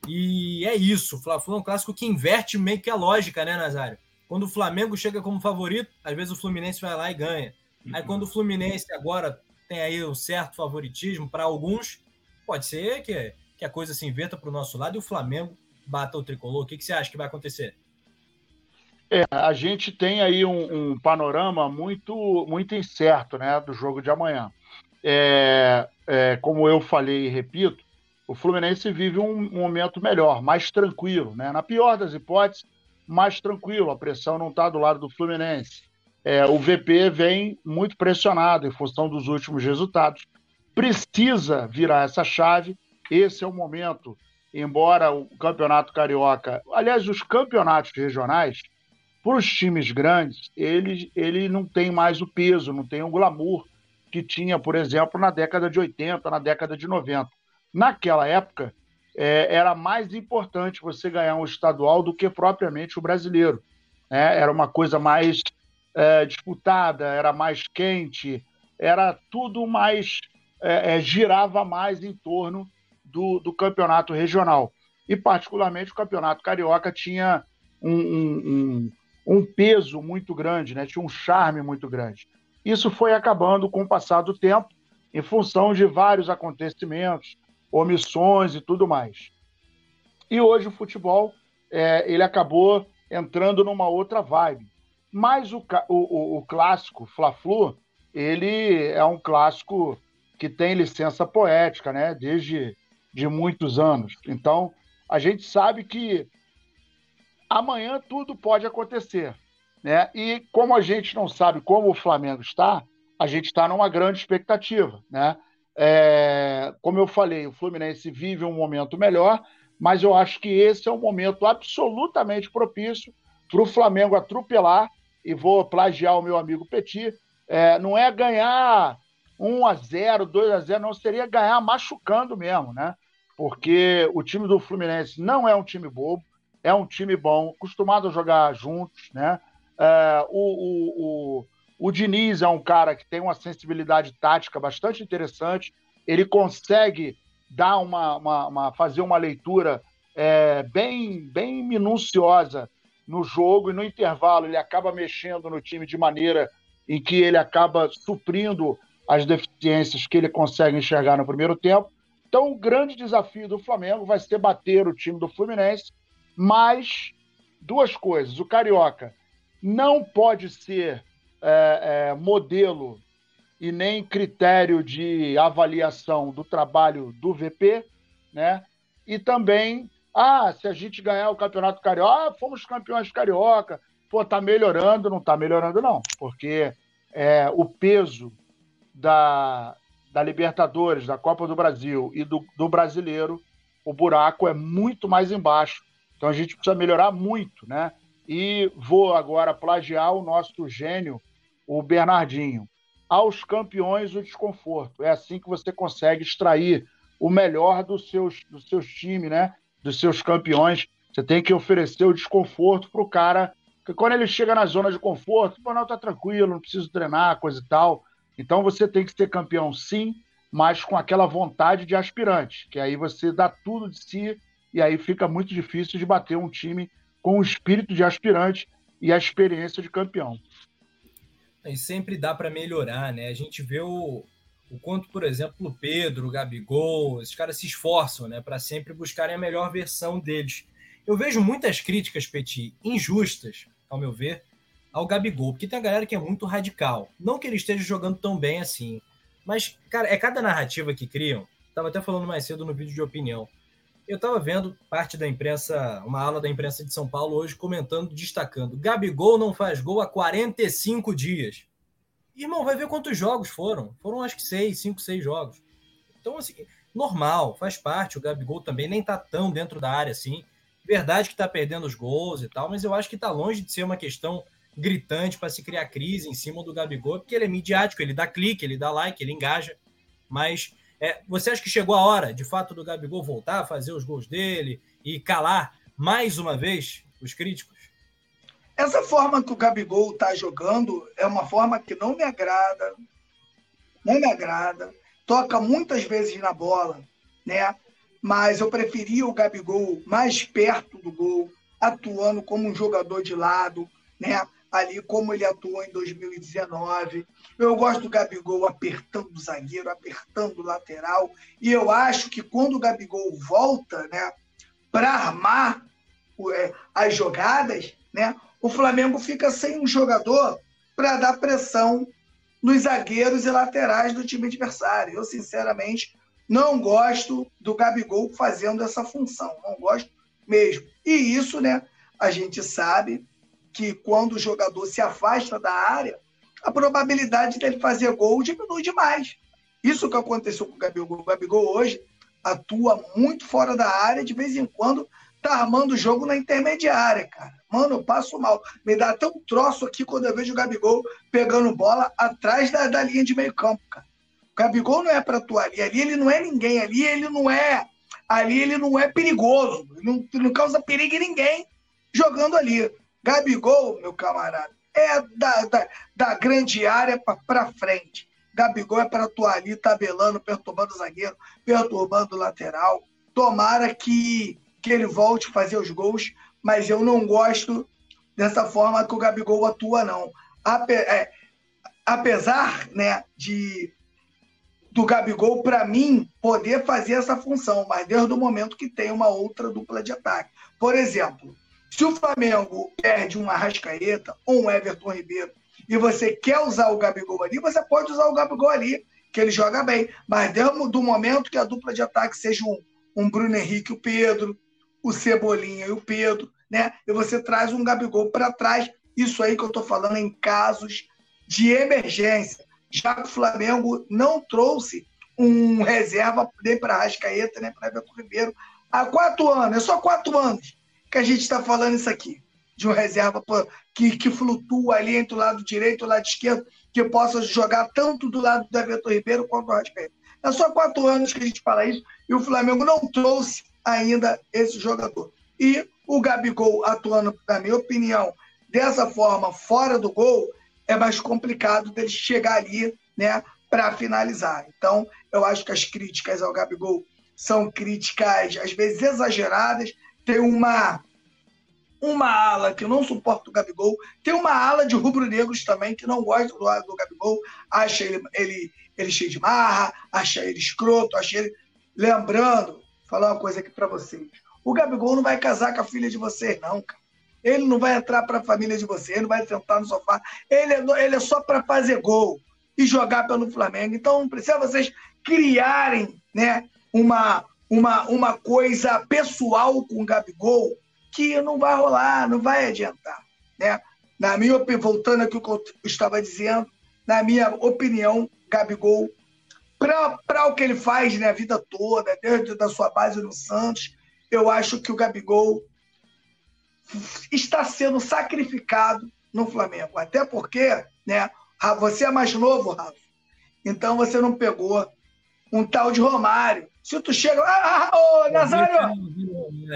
A: E é isso. O Fla-Flu é um clássico que inverte meio que a lógica, né, Nazário? Quando o Flamengo chega como favorito, às vezes o Fluminense vai lá e ganha. Aí quando o Fluminense agora tem aí um certo favoritismo para alguns, pode ser que, que a coisa se inverta para o nosso lado e o Flamengo bata o tricolor. O que, que você acha que vai acontecer?
B: É, a gente tem aí um, um, panorama muito, muito incerto né, do jogo de amanhã. É, é, como eu falei e repito, o Fluminense vive um, momento melhor, mais tranquilo. Né? Na pior das hipóteses, mais tranquilo. A pressão não está do lado do Fluminense. É, o VP vem muito pressionado em função dos últimos resultados. Precisa virar essa chave. Esse é o momento. Embora o campeonato carioca, aliás, os campeonatos regionais, para os times grandes, ele, ele não tem mais o peso, não tem o glamour que tinha, por exemplo, na década de 80, na década de 90. Naquela época, é, era mais importante você ganhar um estadual do que propriamente o brasileiro. Né? Era uma coisa mais é, disputada, era mais quente, era tudo mais. É, é, girava mais em torno do, do, campeonato regional. E, particularmente, o campeonato carioca tinha um, um, um peso muito grande, né? tinha um charme muito grande. Isso foi acabando com o passar do tempo, em função de vários acontecimentos, omissões e tudo mais. E hoje o futebol é, ele acabou entrando numa outra vibe. Mas o, o, o clássico Fla-Flu, ele é um clássico que tem licença poética, né? Desde de muitos anos. Então, a gente sabe que amanhã tudo pode acontecer, né? E como a gente não sabe como o Flamengo está, a gente está numa grande expectativa, né? É, como eu falei, o Fluminense vive um momento melhor, mas eu acho que esse é um momento absolutamente propício para o Flamengo atropelar, e vou plagiar o meu amigo Petit, é, não é ganhar 1 a 0 2 a 0 não, seria ganhar machucando mesmo, né? Porque o time do Fluminense não é um time bobo, é um time bom, acostumado a jogar juntos, né? É, o, o, o o Diniz é um cara que tem uma sensibilidade tática bastante interessante. Ele consegue dar uma, uma, uma fazer uma leitura é, bem, bem minuciosa no jogo e no intervalo ele acaba mexendo no time de maneira em que ele acaba suprindo as deficiências que ele consegue enxergar no primeiro tempo. Então, o grande desafio do Flamengo vai ser bater o time do Fluminense, mas duas coisas. O Carioca não pode ser é, é, modelo e nem critério de avaliação do trabalho do VP, né? E também, ah, se a gente ganhar o Campeonato Carioca, ah, fomos campeões carioca, pô, tá melhorando, não tá melhorando não, porque é, o peso da, da Libertadores, da Copa do Brasil e do, do brasileiro, o buraco é muito mais embaixo. Então a gente precisa melhorar muito, né? E vou agora plagiar o nosso gênio o Bernardinho. Aos campeões, o desconforto. É assim que você consegue extrair o melhor dos seus, dos seus times, né? Dos seus campeões. Você tem que oferecer o desconforto para o cara. Porque quando ele chega na zona de conforto, pô, não, tá tranquilo, não preciso treinar, coisa e tal. Então você tem que ser campeão, sim, mas com aquela vontade de aspirante, que aí você dá tudo de si e aí fica muito difícil de bater um time com o espírito de aspirante e a experiência de campeão.
A: E sempre dá para melhorar, né? A gente vê o, o quanto, por exemplo, o Pedro, o Gabigol, esses caras se esforçam, né, para sempre buscarem a melhor versão deles. Eu vejo muitas críticas, Petit, injustas, ao meu ver, ao Gabigol, porque tem a galera que é muito radical. Não que ele esteja jogando tão bem assim, mas, cara, é cada narrativa que criam. Tava até falando mais cedo no vídeo de opinião. Eu estava vendo parte da imprensa, uma ala da imprensa de São Paulo hoje comentando, destacando: Gabigol não faz gol há 45 dias. Irmão, vai ver quantos jogos foram. Foram acho que seis, cinco, seis jogos. Então, assim, normal, faz parte. O Gabigol também nem tá tão dentro da área assim. Verdade que tá perdendo os gols e tal, mas eu acho que tá longe de ser uma questão gritante para se criar crise em cima do Gabigol, porque ele é midiático, ele dá clique, ele dá like, ele engaja. Mas é, você acha que chegou a hora, de fato, do Gabigol voltar a fazer os gols dele e calar mais uma vez os críticos?
C: Essa forma que o Gabigol está jogando é uma forma que não me agrada, não me agrada. Toca muitas vezes na bola, né? Mas eu preferia o Gabigol mais perto do gol, atuando como um jogador de lado, né? Ali como ele atuou em 2019. Eu gosto do Gabigol apertando o zagueiro, apertando o lateral. E eu acho que quando o Gabigol volta né, para armar é, as jogadas, né, o Flamengo fica sem um jogador para dar pressão nos zagueiros e laterais do time adversário. Eu, sinceramente, não gosto do Gabigol fazendo essa função. Não gosto mesmo. E isso, né? A gente sabe que quando o jogador se afasta da área, a probabilidade dele fazer gol diminui demais. Isso que aconteceu com o Gabigol. O Gabigol hoje atua muito fora da área, de vez em quando tá armando o jogo na intermediária, cara. Mano, eu passo mal. Me dá até um troço aqui quando eu vejo o Gabigol pegando bola atrás da, da linha de meio campo, cara. O Gabigol não é para atuar ali. Ali ele não é ninguém. Ali ele não é. Ali ele não é perigoso. Ele não, não causa perigo em ninguém jogando ali. Gabigol, meu camarada, é da, da, da grande área para frente. Gabigol é para atuar ali, tabelando, perturbando o zagueiro, perturbando o lateral. Tomara que, que ele volte a fazer os gols, mas eu não gosto dessa forma que o Gabigol atua, não. Ape, é, apesar né, de do Gabigol, para mim, poder fazer essa função, mas desde o momento que tem uma outra dupla de ataque. Por exemplo, se o Flamengo perde um Arrascaeta ou um Everton Ribeiro e você quer usar o Gabigol ali, você pode usar o Gabigol ali, que ele joga bem. Mas do momento que a dupla de ataque seja um, um Bruno Henrique e o Pedro, o Cebolinha e o Pedro, né? E você traz um Gabigol para trás. Isso aí que eu estou falando em casos de emergência. Já que o Flamengo não trouxe um reserva nem para Rascaeta, nem para Everton Ribeiro há quatro anos. É só quatro anos que a gente está falando isso aqui. De um reserva que, que flutua ali entre o lado direito e o lado esquerdo, que possa jogar tanto do lado do Everton Ribeiro quanto do Rascaeta. É só quatro anos que a gente fala isso e o Flamengo não trouxe ainda esse jogador. E o Gabigol atuando, na minha opinião, dessa forma, fora do gol, é mais complicado dele chegar ali né, para finalizar. Então, eu acho que as críticas ao Gabigol são críticas, às vezes, exageradas. Tem uma uma ala que não suporta o Gabigol, tem uma ala de rubro-negros também que não gosta do, do Gabigol, acha ele, ele, ele cheio de marra, acha ele escroto, acha ele. Lembrando, falar uma coisa aqui para vocês: o Gabigol não vai casar com a filha de vocês, não, cara. Ele não vai entrar para a família de vocês, ele não vai sentar no sofá. Ele é, ele é só para fazer gol e jogar pelo Flamengo. Então precisa vocês criarem né, uma, uma, uma coisa pessoal com o Gabigol que não vai rolar, não vai adiantar. Né? Na minha voltando aqui o que eu estava dizendo, na minha opinião, Gabigol, para o que ele faz né, a vida toda, desde da sua base no Santos, eu acho que o Gabigol está sendo sacrificado no Flamengo. Até porque, né, você é mais novo, Rafa. Então você não pegou um tal de Romário. Se tu chega. Ah, ah, ô, Nazário!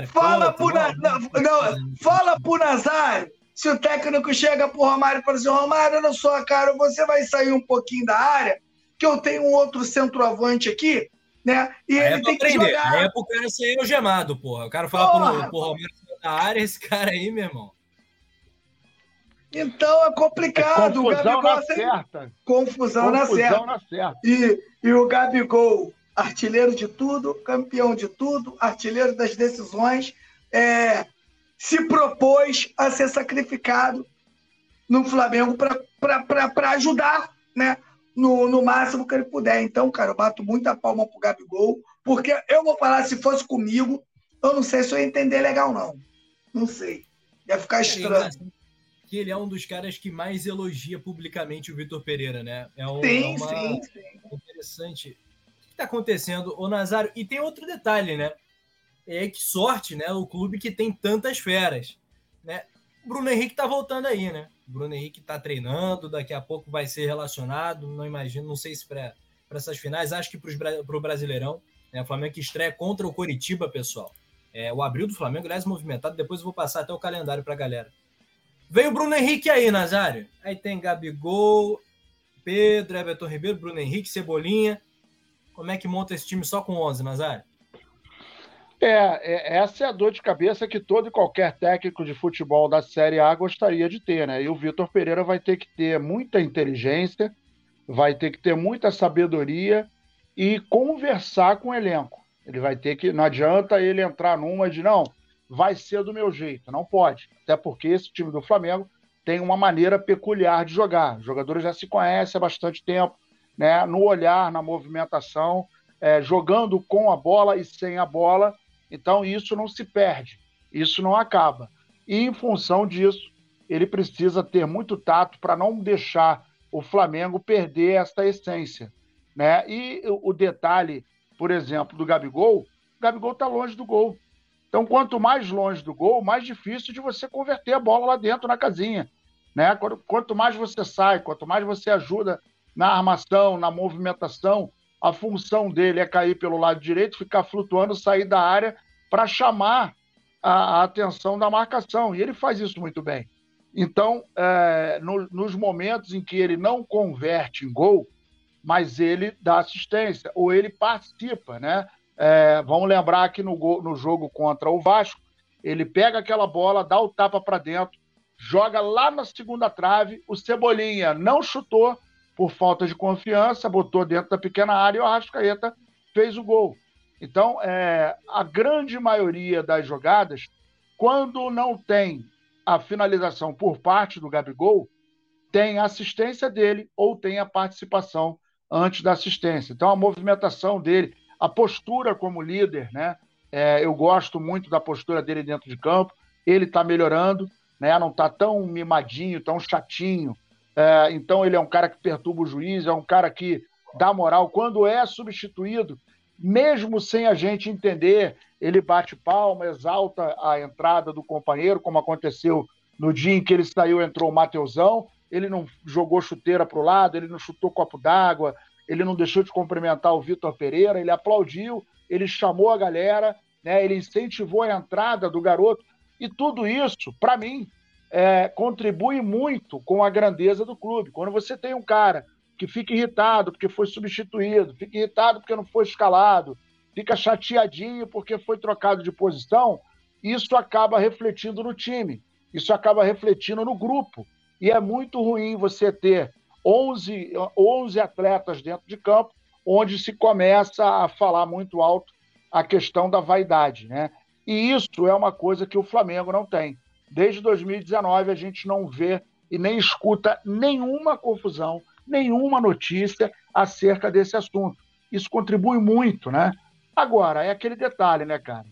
C: Fala pro, Na... não, fala pro Nazário. Se o técnico chega pro Romário e fala assim: Romário, olha só, cara, você vai sair um pouquinho da área, que eu tenho um outro centroavante aqui, né? E ele tem que aprender. jogar.
A: É pro cara ser algemado, porra. O cara fala porra. pro, pro Romário da área, esse cara aí, meu irmão.
C: Então é complicado.
B: É confusão o Gabigol na sem... certa.
C: Confusão, confusão na, certa. na certa. E, e o Gabigol, artilheiro de tudo, campeão de tudo, artilheiro das decisões, é, se propôs a ser sacrificado no Flamengo para ajudar, né? No, no máximo que ele puder. Então, cara, eu bato muita palma pro Gabigol, porque eu vou falar, se fosse comigo, eu não sei se eu ia entender legal, não. Não sei. Ia ficar estranho.
A: Que ele é um dos caras que mais elogia publicamente o Vitor Pereira, né? É, um,
C: sim,
A: é uma...
C: sim, sim.
A: interessante. O que está acontecendo, o Nazário? E tem outro detalhe, né? É que sorte, né? O clube que tem tantas feras, né? O Bruno Henrique tá voltando aí, né? O Bruno Henrique tá treinando, daqui a pouco vai ser relacionado. Não imagino, não sei se para essas finais, acho que para o Brasileirão. Né? O Flamengo que estreia contra o Coritiba, pessoal. É, o abril do Flamengo, aliás, movimentado. Depois eu vou passar até o calendário para a galera. Vem o Bruno Henrique aí, Nazário. Aí tem Gabigol, Pedro, Everton Ribeiro, Bruno Henrique, Cebolinha. Como é que monta esse time só com 11, Nazário?
B: É, é, essa é a dor de cabeça que todo e qualquer técnico de futebol da Série A gostaria de ter, né? E o Vitor Pereira vai ter que ter muita inteligência, vai ter que ter muita sabedoria e conversar com o elenco. Ele vai ter que. Não adianta ele entrar numa de não, vai ser do meu jeito. Não pode. Até porque esse time do Flamengo tem uma maneira peculiar de jogar. Os jogadores já se conhecem há bastante tempo, né? no olhar, na movimentação, é, jogando com a bola e sem a bola. Então, isso não se perde, isso não acaba. E, em função disso, ele precisa ter muito tato para não deixar o Flamengo perder esta essência. Né? E o detalhe, por exemplo, do Gabigol, o Gabigol está longe do gol. Então, quanto mais longe do gol, mais difícil de você converter a bola lá dentro na casinha. Né? Quanto mais você sai, quanto mais você ajuda na armação, na movimentação, a função dele é cair pelo lado direito, ficar flutuando, sair da área para chamar a, atenção da marcação. E ele faz isso muito bem. Então, é, no, nos momentos em que ele não converte em gol, mas ele dá assistência, ou ele participa, né? É, vamos lembrar que no, no jogo contra o Vasco, ele pega aquela bola, dá o tapa para dentro, joga lá na segunda trave, o Cebolinha não chutou por falta de confiança, botou dentro da pequena área e o Arrascaeta fez o gol. Então, é, a grande maioria das jogadas, quando não tem a finalização por parte do Gabigol, tem assistência dele ou tem a participação antes da assistência. Então, a movimentação dele, a postura como líder, né? É, eu gosto muito da postura dele dentro de campo. Ele está melhorando, né? Não está tão mimadinho, tão chatinho. É, então ele é um cara que perturba o juiz, é um cara que dá moral. Quando é substituído, mesmo sem a gente entender, ele bate palma, exalta a entrada do companheiro, como aconteceu no dia em que ele saiu, entrou o Mateusão. Ele não jogou chuteira para o lado, ele não chutou copo d'água, ele não deixou de cumprimentar o Vitor Pereira, ele aplaudiu, ele chamou a galera, né, ele incentivou a entrada do garoto. E tudo isso, para mim, é, contribui muito com a grandeza do clube. Quando você tem um cara que fica irritado porque foi substituído, fica irritado porque não foi escalado, fica chateadinho porque foi trocado de posição, isso acaba refletindo no time, isso acaba refletindo no grupo. E é muito ruim você ter 11, 11 atletas dentro de campo, onde se começa a falar muito alto a questão da vaidade, né? E isso é uma coisa que o Flamengo não tem. Desde 2019 a gente não vê e nem escuta nenhuma confusão, nenhuma notícia acerca desse assunto. Isso contribui muito, né? Agora, é aquele detalhe, né, cara?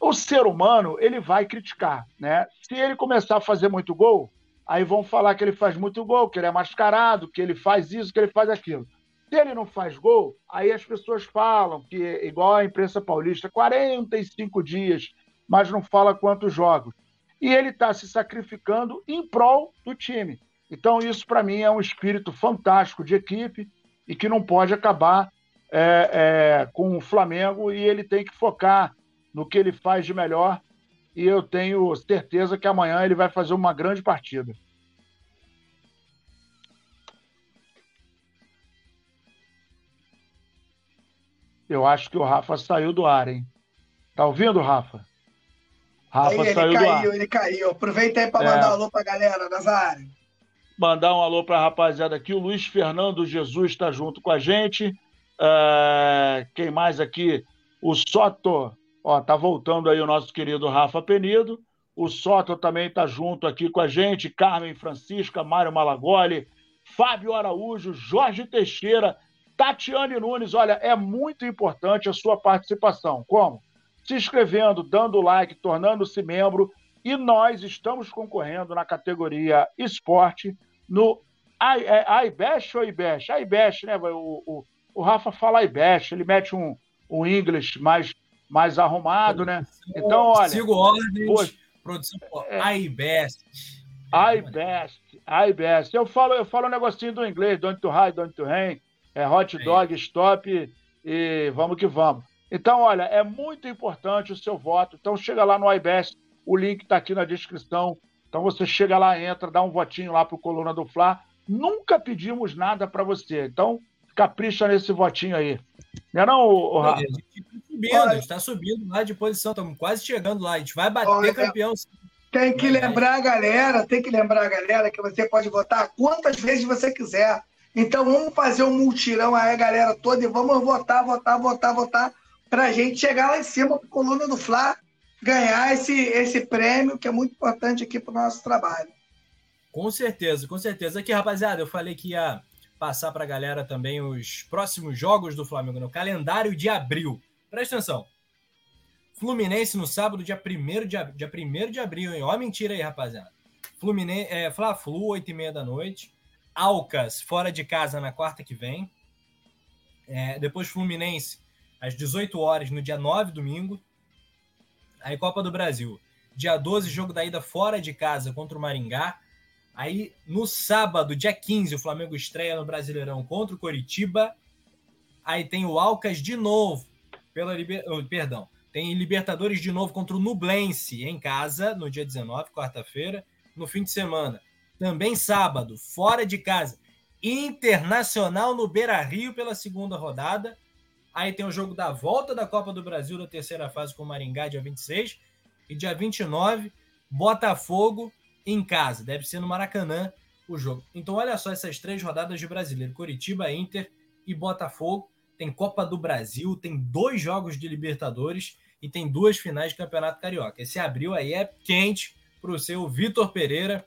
B: O ser humano, ele vai criticar, né? Se ele começar a fazer muito gol, Aí vão falar que ele faz muito gol, que ele é mascarado, que ele faz isso, que ele faz aquilo. Se ele não faz gol, aí as pessoas falam que, igual a imprensa paulista, 45 dias, mas não fala quantos jogos. E ele está se sacrificando em prol do time. Então, isso para mim é um espírito fantástico de equipe e que não pode acabar é, é, com o Flamengo e ele tem que focar no que ele faz de melhor e eu tenho certeza que amanhã ele vai fazer uma grande partida. Eu acho que o Rafa saiu do ar, hein? Tá ouvindo, Rafa?
C: Rafa aí, saiu ele caiu, do ar. Ele caiu. Aproveita aí para é. mandar um alô para a galera, Nazário.
B: Mandar um alô para a rapaziada aqui. O Luiz Fernando Jesus está junto com a gente. Uh, quem mais aqui? O Soto Ó, tá voltando aí o nosso querido Rafa Penido. O Soto também está junto aqui com a gente. Carmen Francisca, Mário Malagoli, Fábio Araújo, Jorge Teixeira, Tatiane Nunes. Olha, é muito importante a sua participação. Como? Se inscrevendo, dando like, tornando-se membro. E nós estamos concorrendo na categoria esporte no iBash ou iBash? iBash, né? O, o, o Rafa fala iBash, ele mete um, um inglês mais mais arrumado, né? Então, olha.
A: Sigo ordens, produção é, iBest.
B: iBest, iBest. Eu falo, eu falo um negocinho do inglês, don't to high, don't to rain, é hot dog, stop e vamos que vamos. Então, olha, é muito importante o seu voto. Então, chega lá no iBest, o link está aqui na descrição. Então, você chega lá, entra, dá um votinho lá para o Coluna do Fla. Nunca pedimos nada para você. Então, capricha nesse votinho aí. Não é não, o, Rafa?
A: Subindo, Olha, a gente está subindo lá de posição, estamos quase chegando lá. A gente vai bater Olha, campeão.
C: Tem que lembrar a galera, tem que lembrar a galera que você pode votar quantas vezes você quiser. Então vamos fazer um multirão aí, a galera toda, e vamos votar, votar, votar, votar, para a gente chegar lá em cima com a coluna do Fla, ganhar esse, esse prêmio que é muito importante aqui para o nosso trabalho.
A: Com certeza, com certeza. Aqui, rapaziada, eu falei que ia passar para a galera também os próximos jogos do Flamengo no calendário de abril. Presta atenção. Fluminense no sábado, dia 1 de, ab... dia 1 de abril, hein? Ó, mentira aí, rapaziada. Fluminense, é, Fla-Flu, 8 e meia da noite. Alcas, fora de casa na quarta que vem. É, depois Fluminense, às 18 horas, no dia 9, domingo. Aí Copa do Brasil. Dia 12, jogo da ida fora de casa contra o Maringá. Aí, no sábado, dia 15, o Flamengo estreia no Brasileirão contra o Coritiba. Aí tem o Alcas de novo, pela liber... Oh, perdão, tem Libertadores de novo contra o Nublense em casa, no dia 19, quarta-feira, no fim de semana. Também sábado, fora de casa, Internacional no Beira Rio pela segunda rodada. Aí tem o jogo da volta da Copa do Brasil da terceira fase com o Maringá, dia 26. E dia 29, Botafogo em casa. Deve ser no Maracanã o jogo. Então, olha só essas três rodadas de brasileiro: Curitiba, Inter e Botafogo. Tem Copa do Brasil, tem dois jogos de Libertadores e tem duas finais de Campeonato Carioca. Esse abril aí é quente para o seu Vitor Pereira.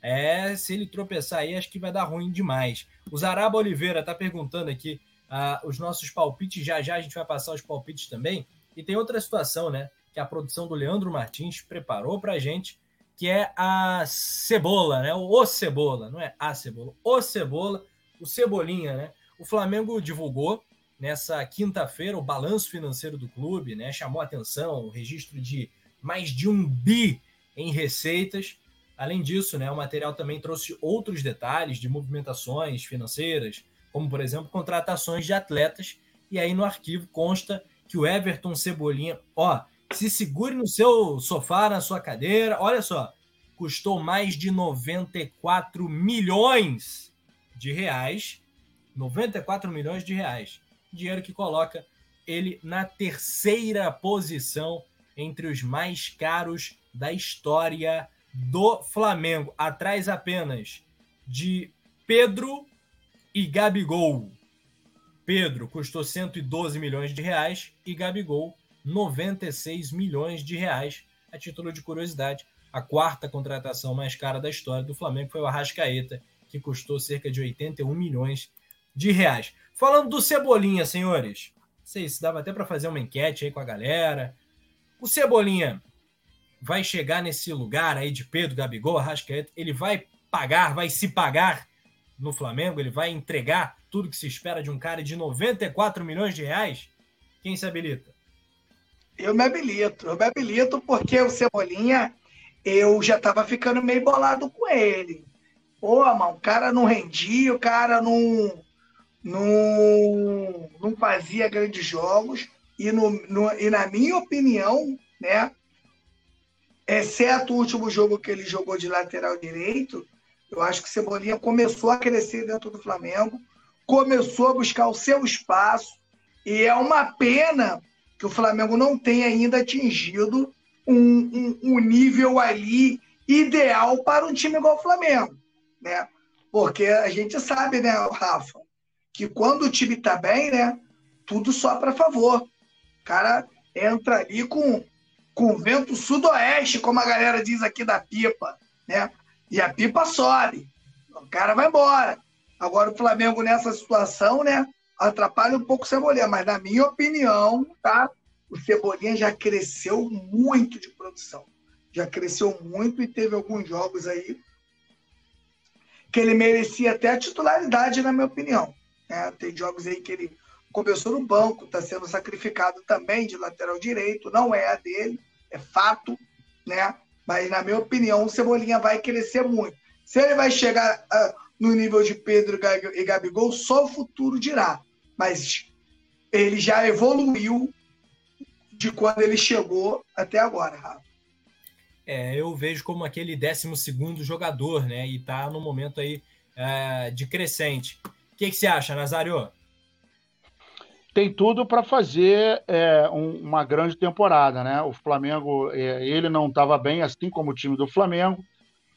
A: É, se ele tropeçar aí, acho que vai dar ruim demais. O Zaraba Oliveira está perguntando aqui uh, os nossos palpites. Já já a gente vai passar os palpites também. E tem outra situação, né? Que a produção do Leandro Martins preparou para gente, que é a cebola, né? O cebola, não é a cebola, o cebola, o cebolinha, né? O Flamengo divulgou nessa quinta-feira o balanço financeiro do clube, né? Chamou atenção o registro de mais de um bi em receitas. Além disso, né, o material também trouxe outros detalhes de movimentações financeiras, como por exemplo contratações de atletas. E aí no arquivo consta que o Everton Cebolinha, ó, se segure no seu sofá, na sua cadeira, olha só, custou mais de 94 milhões de reais. 94 milhões de reais dinheiro que coloca ele na terceira posição entre os mais caros da história do Flamengo, atrás apenas de Pedro e Gabigol. Pedro custou 112 milhões de reais e Gabigol 96 milhões de reais. A título de curiosidade, a quarta contratação mais cara da história do Flamengo foi o Arrascaeta, que custou cerca de 81 milhões de reais. Falando do Cebolinha, senhores, não sei se dava até para fazer uma enquete aí com a galera. O Cebolinha vai chegar nesse lugar aí de Pedro Gabigol, Arrascaeta, ele vai pagar, vai se pagar no Flamengo, ele vai entregar tudo que se espera de um cara de 94 milhões de reais? Quem se habilita?
C: Eu me habilito, eu me habilito porque o Cebolinha, eu já estava ficando meio bolado com ele. Pô, mano, o cara não rendia, o cara não, não, não fazia grandes jogos e, no, no, e na minha opinião, né, exceto o último jogo que ele jogou de lateral direito, eu acho que Cebolinha começou a crescer dentro do Flamengo, começou a buscar o seu espaço e é uma pena que o Flamengo não tenha ainda atingido um, um, um nível ali ideal para um time igual o Flamengo, né? Porque a gente sabe, né, Rafa, que quando o time tá bem, né? Tudo só para favor. O cara entra ali com, com vento sudoeste, como a galera diz aqui da pipa, né? E a pipa sobe. O cara vai embora. Agora o Flamengo nessa situação, né? Atrapalha um pouco o Cebolinha, mas na minha opinião, tá? O Cebolinha já cresceu muito de produção. Já cresceu muito e teve alguns jogos aí que ele merecia até a titularidade, na minha opinião. É, tem jogos aí que ele começou no banco, está sendo sacrificado também de lateral direito, não é a dele, é fato, né? Mas, na minha opinião, o Cebolinha vai crescer muito. Se ele vai chegar uh, no nível de Pedro e Gabigol, só o futuro dirá. Mas ele já evoluiu de quando ele chegou até agora, Rafa.
A: É, eu vejo como aquele 12 jogador, né? E tá no momento aí é, de crescente. O que, que você acha, Nazário?
B: Tem tudo para fazer é, um, uma grande temporada, né? O Flamengo, é, ele não estava bem, assim como o time do Flamengo,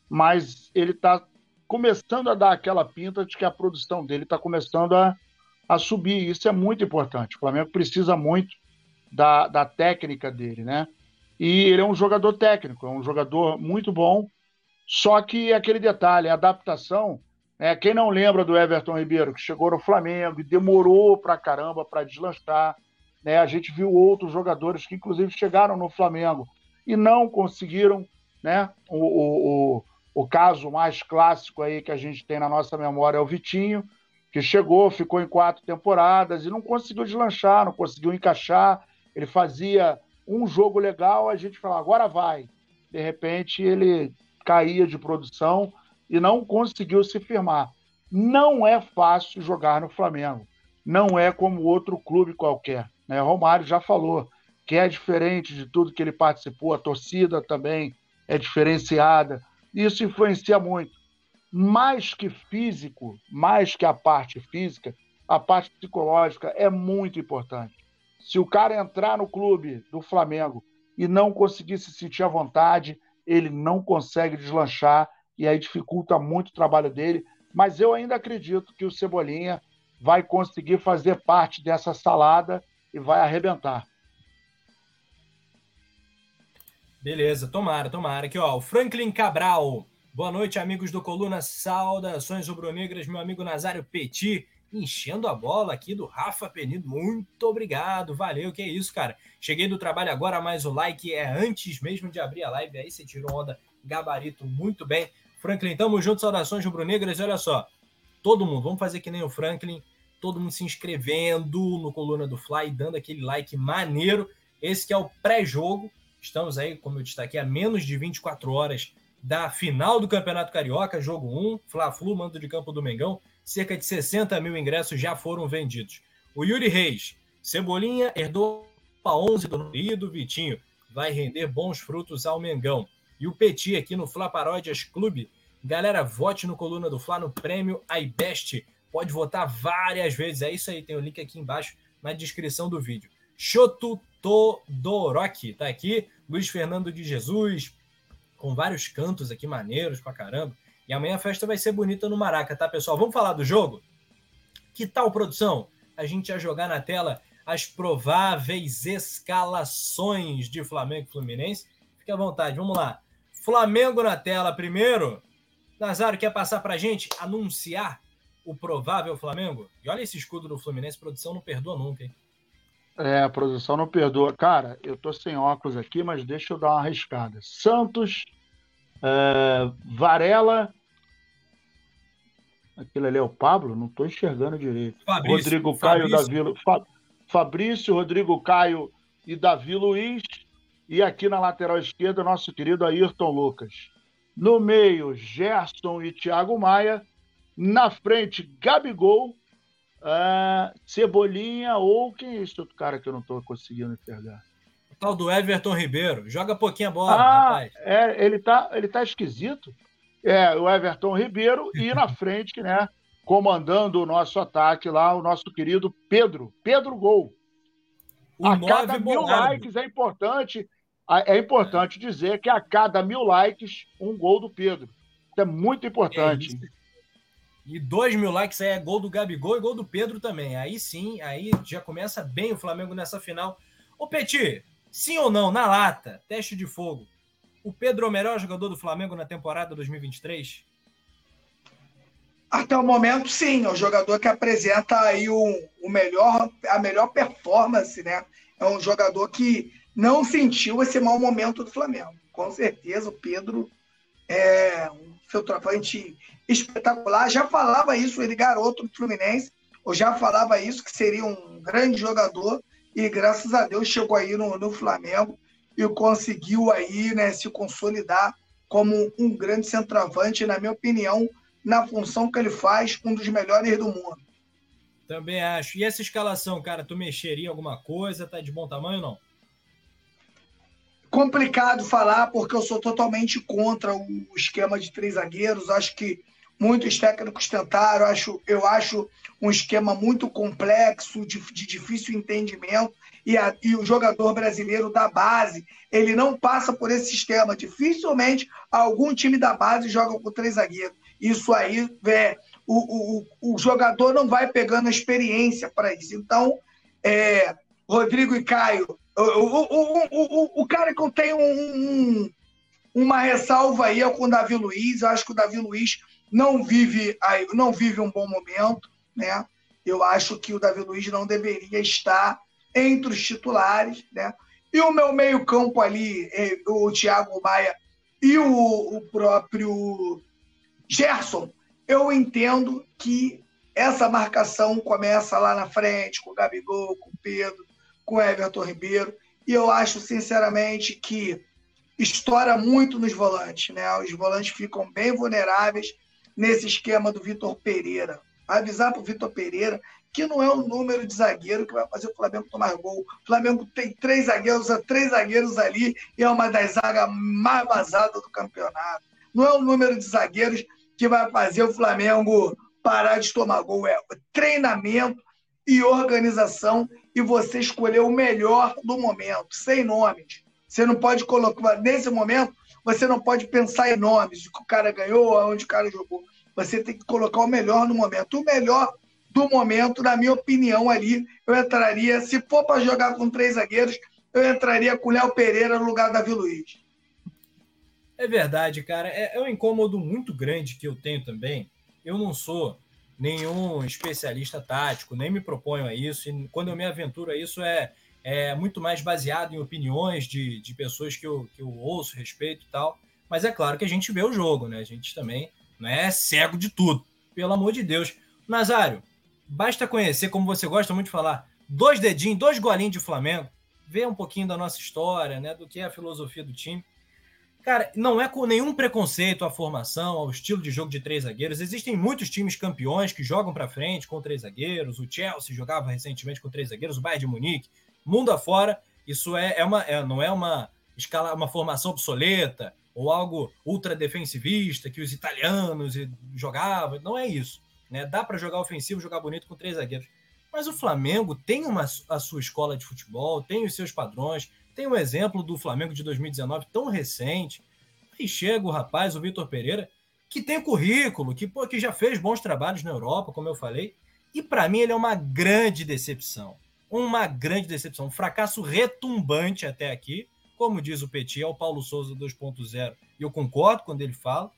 B: mas ele está começando a dar aquela pinta de que a produção dele está começando a, a subir. Isso é muito importante. O Flamengo precisa muito da, da técnica dele, né? E ele é um jogador técnico, é um jogador muito bom. Só que aquele detalhe, a adaptação. Né? Quem não lembra do Everton Ribeiro, que chegou no Flamengo e demorou pra caramba para deslanchar. Né? A gente viu outros jogadores que, inclusive, chegaram no Flamengo e não conseguiram. Né? O, o, o, o caso mais clássico aí que a gente tem na nossa memória é o Vitinho, que chegou, ficou em quatro temporadas e não conseguiu deslanchar, não conseguiu encaixar. Ele fazia um jogo legal, a gente falava, agora vai. De repente, ele caía de produção e não conseguiu se firmar. Não é fácil jogar no Flamengo. Não é como outro clube qualquer. Né? Romário já falou que é diferente de tudo que ele participou, a torcida também é diferenciada. Isso influencia muito mais que físico, mais que a parte física, a parte psicológica é muito importante. Se o cara entrar no clube do Flamengo e não conseguir se sentir à vontade, ele não consegue deslanchar e aí dificulta muito o trabalho dele. Mas eu ainda acredito que o Cebolinha vai conseguir fazer parte dessa salada e vai arrebentar.
A: Beleza, tomara, tomara. Aqui, ó, o Franklin Cabral. Boa noite, amigos do Coluna Saudações Rubro-Negras, meu amigo Nazário Petit, enchendo a bola aqui do Rafa Penido. Muito obrigado, valeu, que é isso, cara. Cheguei do trabalho agora, mas o like é antes mesmo de abrir a live. Aí você tirou onda, gabarito, muito bem. Franklin, tamo junto, saudações rubro-negras. Olha só, todo mundo, vamos fazer que nem o Franklin, todo mundo se inscrevendo no Coluna do Fly, dando aquele like maneiro. Esse que é o pré-jogo. Estamos aí, como eu destaquei, a menos de 24 horas da final do Campeonato Carioca, jogo 1, Fla-Flu, mando de campo do Mengão, cerca de 60 mil ingressos já foram vendidos. O Yuri Reis, Cebolinha herdou a 11 do Rio Vitinho, vai render bons frutos ao Mengão. E o Petit aqui no Fla Paródias Clube, galera, vote no Coluna do Fla no prêmio iBest, pode votar várias vezes, é isso aí, tem o link aqui embaixo na descrição do vídeo. Choto Todoroki tá aqui, Luiz Fernando de Jesus, com vários cantos aqui maneiros pra caramba. E amanhã a festa vai ser bonita no Maraca, tá, pessoal? Vamos falar do jogo? Que tal, produção? A gente ia jogar na tela as prováveis escalações de Flamengo e Fluminense. Fique à vontade, vamos lá. Flamengo na tela primeiro. Nazário quer passar pra gente anunciar o provável Flamengo? E olha esse escudo do Fluminense, produção não perdoa nunca, hein?
B: É, a produção não perdoa. Cara, eu tô sem óculos aqui, mas deixa eu dar uma arriscada. Santos, é, Varela. Aquilo ali é o Pablo? Não tô enxergando direito. Fabrício, Rodrigo Caio, Fabrício. Davi, Fa, Fabrício, Rodrigo Caio e Davi Luiz. E aqui na lateral esquerda, nosso querido Ayrton Lucas. No meio, Gerson e Thiago Maia. Na frente, Gabigol Uh, Cebolinha ou quem é esse outro cara que eu não estou conseguindo enxergar?
A: O tal do Everton Ribeiro. Joga pouquinho a bola,
B: ah, rapaz. É, ele tá, ele tá esquisito. É, o Everton Ribeiro e na frente, né, comandando o nosso ataque lá, o nosso querido Pedro. Pedro Gol. O a cada mil likes é importante, é importante dizer que a cada mil likes, um gol do Pedro. Isso é muito importante. É
A: e dois mil likes aí é gol do Gabigol e gol do Pedro também. Aí sim, aí já começa bem o Flamengo nessa final. Ô Petit, sim ou não, na lata, teste de fogo. O Pedro é o melhor jogador do Flamengo na temporada 2023?
C: Até o momento, sim. É o jogador que apresenta aí o, o melhor, a melhor performance, né? É um jogador que não sentiu esse mau momento do Flamengo. Com certeza, o Pedro é um centroavante espetacular. Já falava isso, ele garoto do Fluminense, ou já falava isso, que seria um grande jogador, e graças a Deus chegou aí no, no Flamengo e conseguiu aí né, se consolidar como um grande centroavante, na minha opinião, na função que ele faz, um dos melhores do mundo.
A: Também acho. E essa escalação, cara, tu mexeria em alguma coisa? Tá de bom tamanho ou não?
C: Complicado falar porque eu sou totalmente contra o esquema de três zagueiros. Acho que muitos técnicos tentaram. Acho, eu acho um esquema muito complexo, de, de difícil entendimento. E, a, e, o jogador brasileiro da base, ele não passa por esse sistema. Dificilmente algum time da base joga com três zagueiros. Isso aí, é, o, o, o jogador não vai pegando experiência para isso. Então, é, Rodrigo e Caio O, o, o, o, cara que eu tenho um, uma ressalva aí é com o Davi Luiz. Eu acho que o Davi Luiz não vive, não vive um bom momento, né? Eu acho que o Davi Luiz não deveria estar entre os titulares, né? E o meu meio-campo ali, é, o Thiago Maia e o, o próprio Gerson, eu entendo que essa marcação começa lá na frente, com o Gabigol, com o Pedro, com Everton Ribeiro. E eu acho, sinceramente, que estoura muito nos volantes. Né? Os volantes ficam bem vulneráveis nesse esquema do Vitor Pereira. Avisar para o Vitor Pereira que não é o número de zagueiro que vai fazer o Flamengo tomar gol. O Flamengo tem três zagueiros, três zagueiros ali e é uma das zagas mais vazadas do campeonato. Não é o número de zagueiros que vai fazer o Flamengo parar de tomar gol. É treinamento e organização e você escolher o melhor do momento, sem nomes. Você não pode colocar, nesse momento, você não pode pensar em nomes, o que o cara ganhou, onde o cara jogou. Você tem que colocar o melhor no momento. O melhor do momento, na minha opinião, ali, eu entraria, se for para jogar com três zagueiros, eu entraria com o Léo Pereira no lugar da Davi Luiz.
A: É verdade, cara. É, é um incômodo muito grande que eu tenho também. Eu não sou nenhum especialista tático, nem me proponho a isso. E quando eu me aventuro a isso, é, é muito mais baseado em opiniões de, de pessoas que eu, que eu ouço, respeito e tal. Mas é claro que a gente vê o jogo, né? A gente também não é cego de tudo, pelo amor de Deus. Nazário, basta conhecer, como você gosta muito de falar, dois dedinhos, dois golinhos de Flamengo, ver um pouquinho da nossa história, né? Do que é a filosofia do time. Cara, não é com nenhum preconceito à formação, ao estilo de jogo de três zagueiros. Existem muitos times campeões que jogam para frente com três zagueiros. O Chelsea jogava recentemente com três zagueiros, o Bayern de Munique, mundo afora. Isso é, é uma, é, não é uma escala, uma formação obsoleta ou algo ultra defensivista que os italianos jogavam. Não é isso. Né? Dá para jogar ofensivo, jogar bonito com três zagueiros. Mas o Flamengo tem uma, a sua escola de futebol, tem os seus padrões, tem um exemplo do Flamengo de 2019 tão recente. Aí chega o rapaz, o Vitor Pereira, que tem currículo, que, pô, que já fez bons trabalhos na Europa, como eu falei. E para mim ele é uma grande decepção. Uma grande decepção. Um fracasso retumbante até aqui. Como diz o Petit, é o Paulo Souza 2.0. E eu concordo quando ele fala.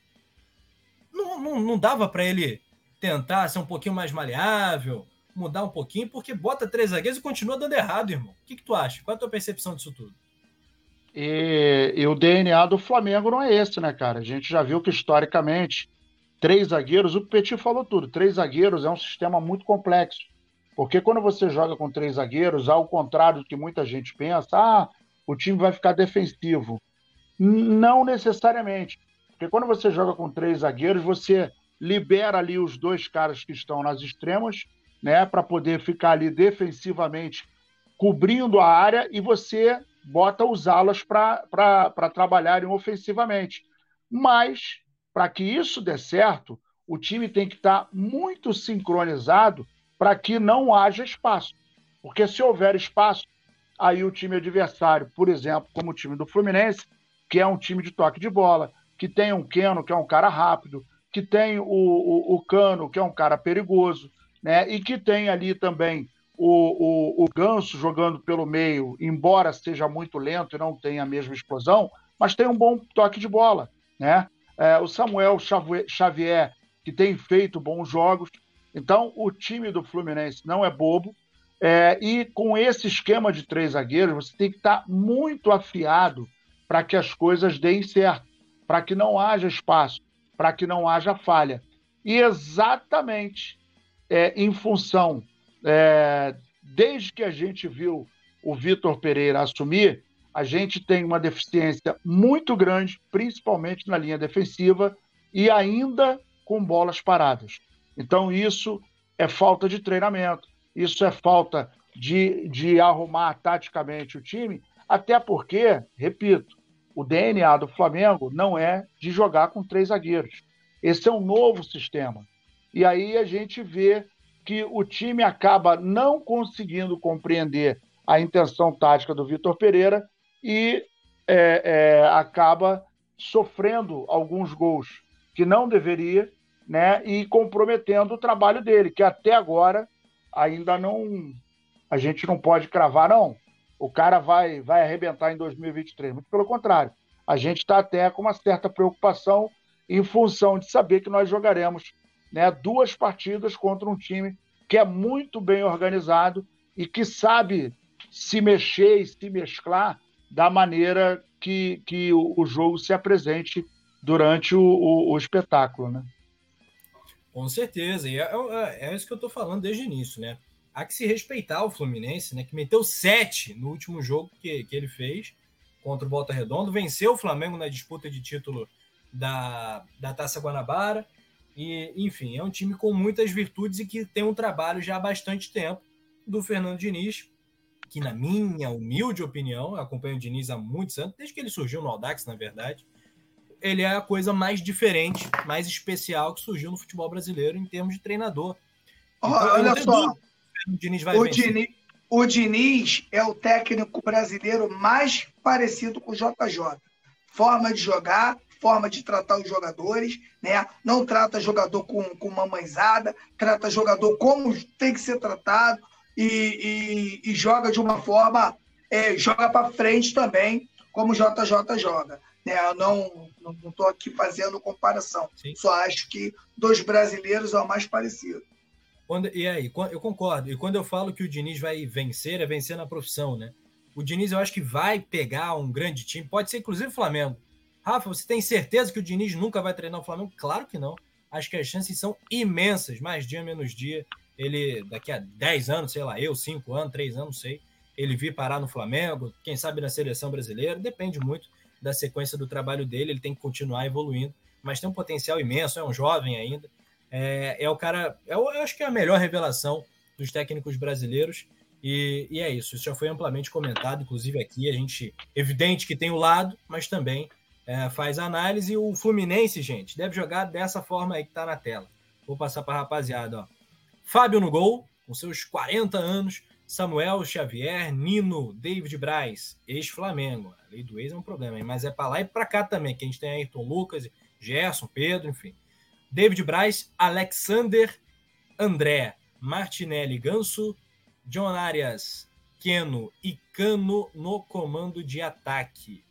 A: Não, não, não dava para ele tentar ser um pouquinho mais maleável, mudar um pouquinho, porque bota três zagueiros e continua dando errado, irmão. O que, que tu acha? Qual é a tua percepção disso tudo?
B: E, e, o DNA do Flamengo não é esse, né, cara? A gente já viu que historicamente, três zagueiros, o Petit falou tudo, três zagueiros é um sistema muito complexo. Porque quando você joga com três zagueiros, ao contrário do que muita gente pensa, ah, o time vai ficar defensivo. Não necessariamente. Porque quando você joga com três zagueiros, você libera ali os dois caras que estão nas extremas né, para poder ficar ali defensivamente cobrindo a área e você bota os alas para trabalharem ofensivamente. Mas, para que isso dê certo, o time tem que estar tá muito sincronizado para que não haja espaço. Porque se houver espaço, aí o time adversário, por exemplo, como o time do Fluminense, que é um time de toque de bola, que tem um Keno, que é um cara rápido, que tem o, o, o Cano, que é um cara perigoso, né? E que tem ali também o, o, o Ganso jogando pelo meio, embora seja muito lento e não tenha a mesma explosão, mas tem um bom toque de bola, né? É, o Samuel Xavier, que tem feito bons jogos. Então, o time do Fluminense não é bobo. É, e com esse esquema de três zagueiros, você tem que estar muito afiado para que as coisas deem certo, para que não haja espaço, para que não haja falha. E exatamente é, em função, é, desde que a gente viu o Vitor Pereira assumir, a gente tem uma deficiência muito grande, principalmente na linha defensiva e ainda com bolas paradas. Então, isso é falta de treinamento, isso é falta de, de arrumar taticamente o time, até porque, repito, o DNA do Flamengo não é de jogar com três zagueiros. Esse é um novo sistema. E aí a gente vê que o time acaba não conseguindo compreender a intenção tática do Vitor Pereira e é, é, acaba sofrendo alguns gols que não deveria, né? E comprometendo o trabalho dele, que até agora ainda não a gente não pode cravar não, o cara vai, vai arrebentar em 2023. Muito pelo contrário, a gente está até com uma certa preocupação em função de saber que nós jogaremos né, duas partidas contra um time que é muito bem organizado e que sabe se mexer e se mesclar da maneira que, que o, jogo se apresente durante o, o, o, espetáculo, né?
A: Com certeza, e é, é, é isso que eu estou falando desde o início, né? Há que se respeitar o Fluminense, né? Que meteu sete no último jogo que, que ele fez contra o Volta Redondo, venceu o Flamengo na disputa de título da, da Taça Guanabara, e, enfim, é um time com muitas virtudes e que tem um trabalho já há bastante tempo do Fernando Diniz, que, na minha humilde opinião, acompanho o Diniz há muitos anos, desde que ele surgiu no Audax, na verdade, ele é a coisa mais diferente, mais especial que surgiu no futebol brasileiro em termos de treinador.
C: Então, olha só, o Diniz, o, Diniz, o Diniz é o técnico brasileiro mais parecido com o JJ. Forma de jogar, forma de tratar os jogadores, né? Não trata jogador com, com uma mãezada, trata jogador como tem que ser tratado e, e, e joga de uma forma, é, joga para frente também, como o JJ joga. Né? Eu não estou aqui fazendo comparação, Sim. só acho que dos brasileiros é o mais parecido.
A: Quando, e aí, eu concordo. E quando eu falo que o Diniz vai vencer, é vencer na profissão, né? O Diniz eu acho que vai pegar um grande time, pode ser inclusive o Flamengo. Rafa, você tem certeza que o Diniz nunca vai treinar o Flamengo? Claro que não. Acho que as chances são imensas, mais dia menos dia. Ele, daqui a 10 anos, sei lá, eu, 5 anos, 3 anos, não sei, ele vir parar no Flamengo, quem sabe na seleção brasileira, depende muito da sequência do trabalho dele, ele tem que continuar evoluindo, mas tem um potencial imenso, é um jovem ainda. É, é o cara, é, eu acho que é a melhor revelação dos técnicos brasileiros. E, e, é isso, isso já foi amplamente comentado, inclusive aqui. A gente, evidente que tem o lado, mas também é, faz análise. O Fluminense, gente, deve jogar dessa forma aí que tá na tela. Vou passar para a rapaziada. Ó. Fábio no gol, com seus 40 anos. Samuel Xavier, Nino, David Braz, ex-Flamengo. A lei do ex é um problema, hein? mas é para lá e para cá também, que a gente tem Ayrton Lucas, Gerson, Pedro, enfim. David Braz, Alexander, André, Martinelli Ganso, John Arias, Keno e Cano no comando de ataque.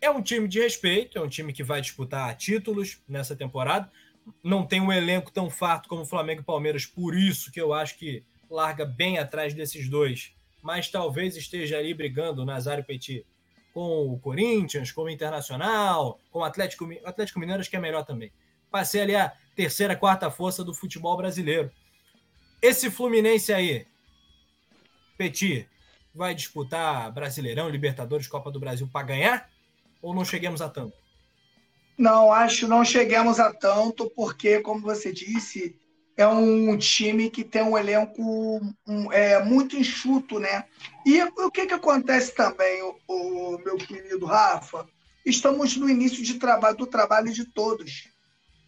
A: É um time de respeito, é um time que vai disputar títulos nessa temporada. Não tem um elenco tão farto como o Flamengo e Palmeiras, por isso que eu acho que larga bem atrás desses dois. Mas talvez esteja ali brigando o Nazário Petit com o Corinthians, com o Internacional, com o Atlético, o Atlético Mineiro, acho que é melhor também. Passei ali a terceira, quarta força do futebol brasileiro. Esse Fluminense aí, Petit, vai disputar Brasileirão, Libertadores, Copa do Brasil para ganhar? Ou não chegamos a tanto?
C: Não, acho não chegamos a tanto, porque, como você disse, é um time que tem um elenco um, é, muito enxuto, né? E o que, que acontece também, o, o, meu querido Rafa? Estamos no início de trabalho, do trabalho de todos.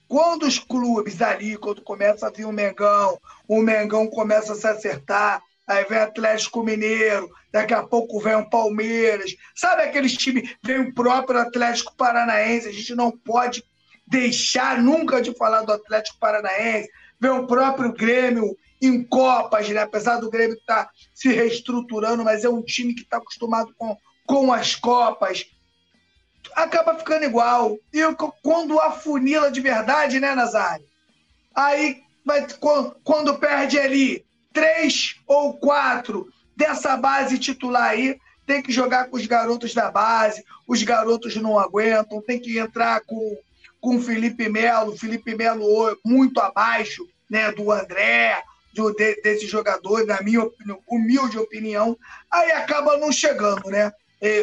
C: Quando os clubes ali, quando começa a vir o Mengão, o Mengão começa a se acertar, aí vem Atlético Mineiro, daqui a pouco vem o Palmeiras. Sabe aqueles times, vem o próprio Atlético Paranaense, a gente não pode deixar nunca de falar do Atlético Paranaense, vem o próprio Grêmio em Copas, né? apesar do Grêmio estar tá se reestruturando, mas é um time que está acostumado com, com as Copas. Acaba ficando igual. E quando afunila de verdade, né, Nazário? Aí, vai, quando perde ali três ou quatro dessa base titular aí, tem que jogar com os garotos da base, os garotos não aguentam, tem que entrar com, com Felipe Melo, Felipe Melo muito abaixo né, do André, do, de, desse jogador, na minha humilde opinião, aí acaba não chegando, né?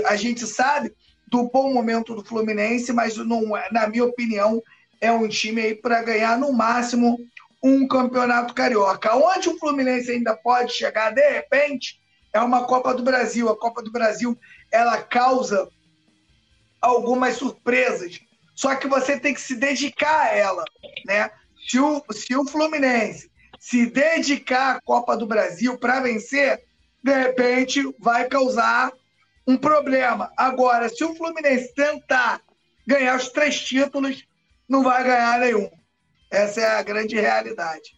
C: A gente sabe do bom momento do Fluminense, mas não, é, na minha opinião, é um time aí para ganhar no máximo um campeonato carioca. Onde o Fluminense ainda pode chegar, de repente, é uma Copa do Brasil. A Copa do Brasil ela causa algumas surpresas. Só que você tem que se dedicar a ela, né? Se o, se o Fluminense se dedicar à Copa do Brasil para vencer, de repente vai causar um problema. Agora, se o Fluminense tentar ganhar os três títulos, não vai ganhar nenhum. Essa é a grande realidade.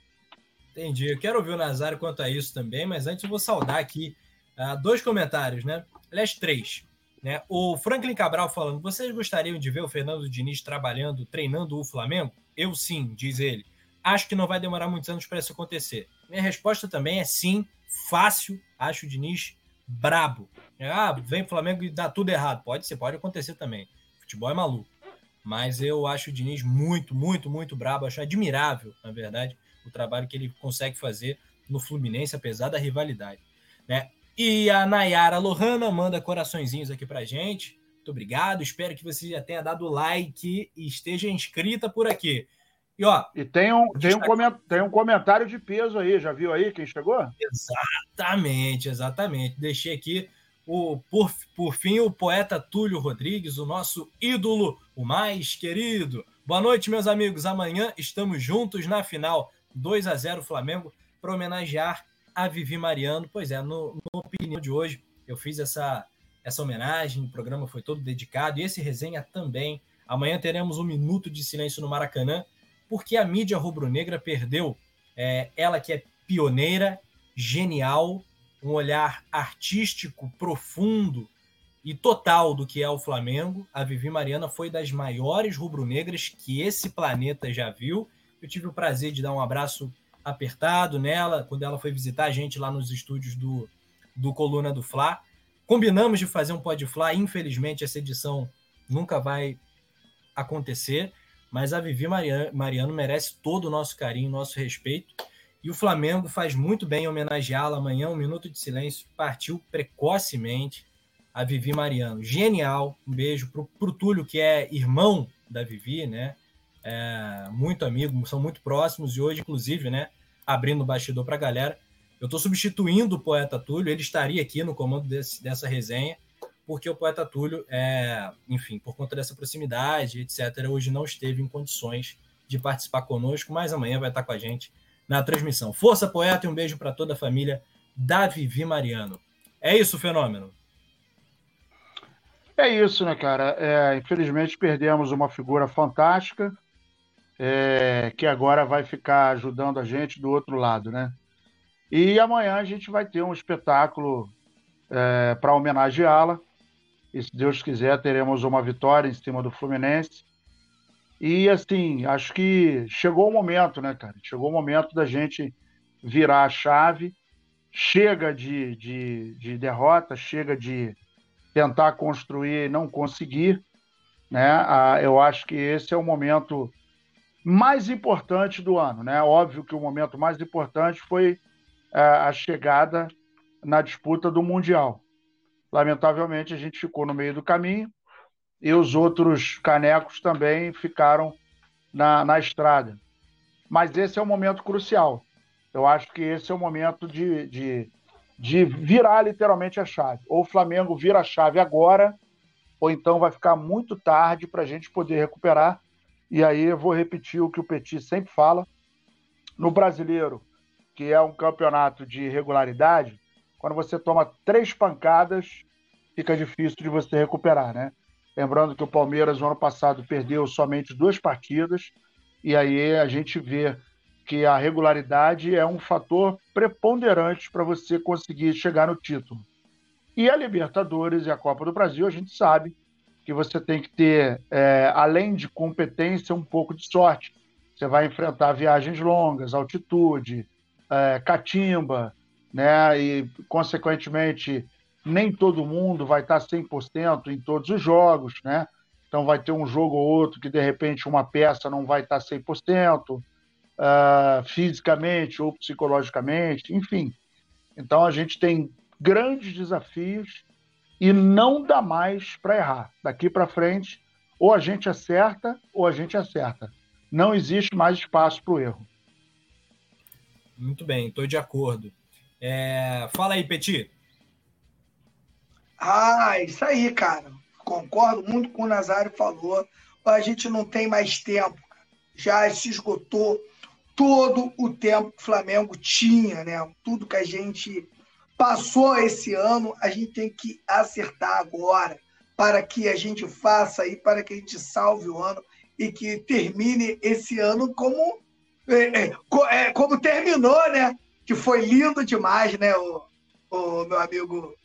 A: Entendi. Eu quero ouvir o Nazário quanto a isso também, mas antes eu vou saudar aqui Uh, dois comentários, né? Aliás, três. Né? O Franklin Cabral falando: vocês gostariam de ver o Fernando Diniz trabalhando, treinando o Flamengo? Eu sim, diz ele. Acho que não vai demorar muitos anos para isso acontecer. Minha resposta também é sim, fácil. Acho o Diniz brabo. Ah, vem o Flamengo e dá tudo errado. Pode ser, pode acontecer também. Futebol é maluco. Mas eu acho o Diniz muito, muito, muito brabo. Acho admirável, na verdade, o trabalho que ele consegue fazer no Fluminense, apesar da rivalidade. Né? E a Nayara Lohana manda coraçõezinhos aqui pra gente. Muito obrigado. Espero que você já tenha dado like e esteja inscrita por aqui.
B: E, ó, e tem, um, tem, um coment, tem um comentário de peso aí. Já viu aí quem chegou?
A: Exatamente, exatamente. Deixei aqui o por, por fim o poeta Túlio Rodrigues, o nosso ídolo, o mais querido. Boa noite, meus amigos. Amanhã estamos juntos na final 2 a 0 Flamengo para homenagear a Vivi Mariano. Pois é, no, no opinião de hoje, eu fiz essa, essa homenagem, o programa foi todo dedicado, e esse resenha também. Amanhã teremos um minuto de silêncio no Maracanã, porque a mídia rubro-negra perdeu é, ela que é pioneira, genial, um olhar artístico profundo e total do que é o Flamengo. A Vivi Mariana foi das maiores rubro-negras que esse planeta já viu. Eu tive o prazer de dar um abraço apertado nela quando ela foi visitar a gente lá nos estúdios do, do Coluna do Fla. Combinamos de fazer um Pod Fla, infelizmente essa edição nunca vai acontecer, mas a Vivi Mariano, Mariano merece todo o nosso carinho, nosso respeito. E o Flamengo faz muito bem homenageá-la amanhã. Um minuto de silêncio partiu precocemente a Vivi Mariano. Genial. Um beijo para o Túlio, que é irmão da Vivi, né? É, muito amigo, são muito próximos. E hoje, inclusive, né? abrindo o bastidor para a galera. Eu estou substituindo o poeta Túlio, ele estaria aqui no comando desse, dessa resenha, porque o poeta Túlio, é, enfim, por conta dessa proximidade, etc., hoje não esteve em condições de participar conosco, mas amanhã vai estar com a gente na transmissão. Força, poeta, e um beijo para toda a família da Vivi Mariano. É isso, fenômeno.
B: É isso, né, cara? É, infelizmente perdemos uma figura fantástica, é, que agora vai ficar ajudando a gente do outro lado, né? E amanhã a gente vai ter um espetáculo é, para homenageá-la. E se Deus quiser, teremos uma vitória em cima do Fluminense. E assim, acho que chegou o momento, né, cara? Chegou o momento da gente virar a chave. Chega de, de, de derrota, chega de tentar construir e não conseguir. Né? Ah, eu acho que esse é o momento mais importante do ano. Né? Óbvio que o momento mais importante foi é, a chegada na disputa do Mundial. Lamentavelmente, a gente ficou no meio do caminho e os outros canecos também ficaram na, na estrada. Mas esse é o momento crucial. Eu acho que esse é o momento de, de, de virar literalmente a chave. Ou o Flamengo vira a chave agora, ou então vai ficar muito tarde para a gente poder recuperar e aí eu vou repetir o que o Petit sempre fala. No brasileiro, que é um campeonato de regularidade, quando você toma três pancadas, fica difícil de você recuperar, né? Lembrando que o Palmeiras, no ano passado, perdeu somente duas partidas, e aí a gente vê que a regularidade é um fator preponderante para você conseguir chegar no título. E a Libertadores e a Copa do Brasil, a gente sabe que você tem que ter, é, além de competência, um pouco de sorte. Você vai enfrentar viagens longas, altitude, é, catimba, né? E, consequentemente, nem todo mundo vai estar 100% em todos os jogos, né? Então, vai ter um jogo ou outro que, de repente, uma peça não vai estar 100%, uh, é, fisicamente ou psicologicamente, enfim. Então, a gente tem grandes desafios e não dá mais para errar. Daqui para frente, ou a gente acerta ou a gente acerta. Não existe mais espaço para o erro.
A: Muito bem, estou de acordo. É... Fala aí, Petit.
C: Ah, isso aí, cara. Concordo muito com o Nazário falou. A gente não tem mais tempo. Já se esgotou todo o tempo que o Flamengo tinha, né? Tudo que a gente Passou esse ano, a gente tem que acertar agora para que a gente faça aí, para que a gente salve o ano e que termine esse ano como, é, é, é como terminou, né? Que foi lindo demais, né? O, o meu amigo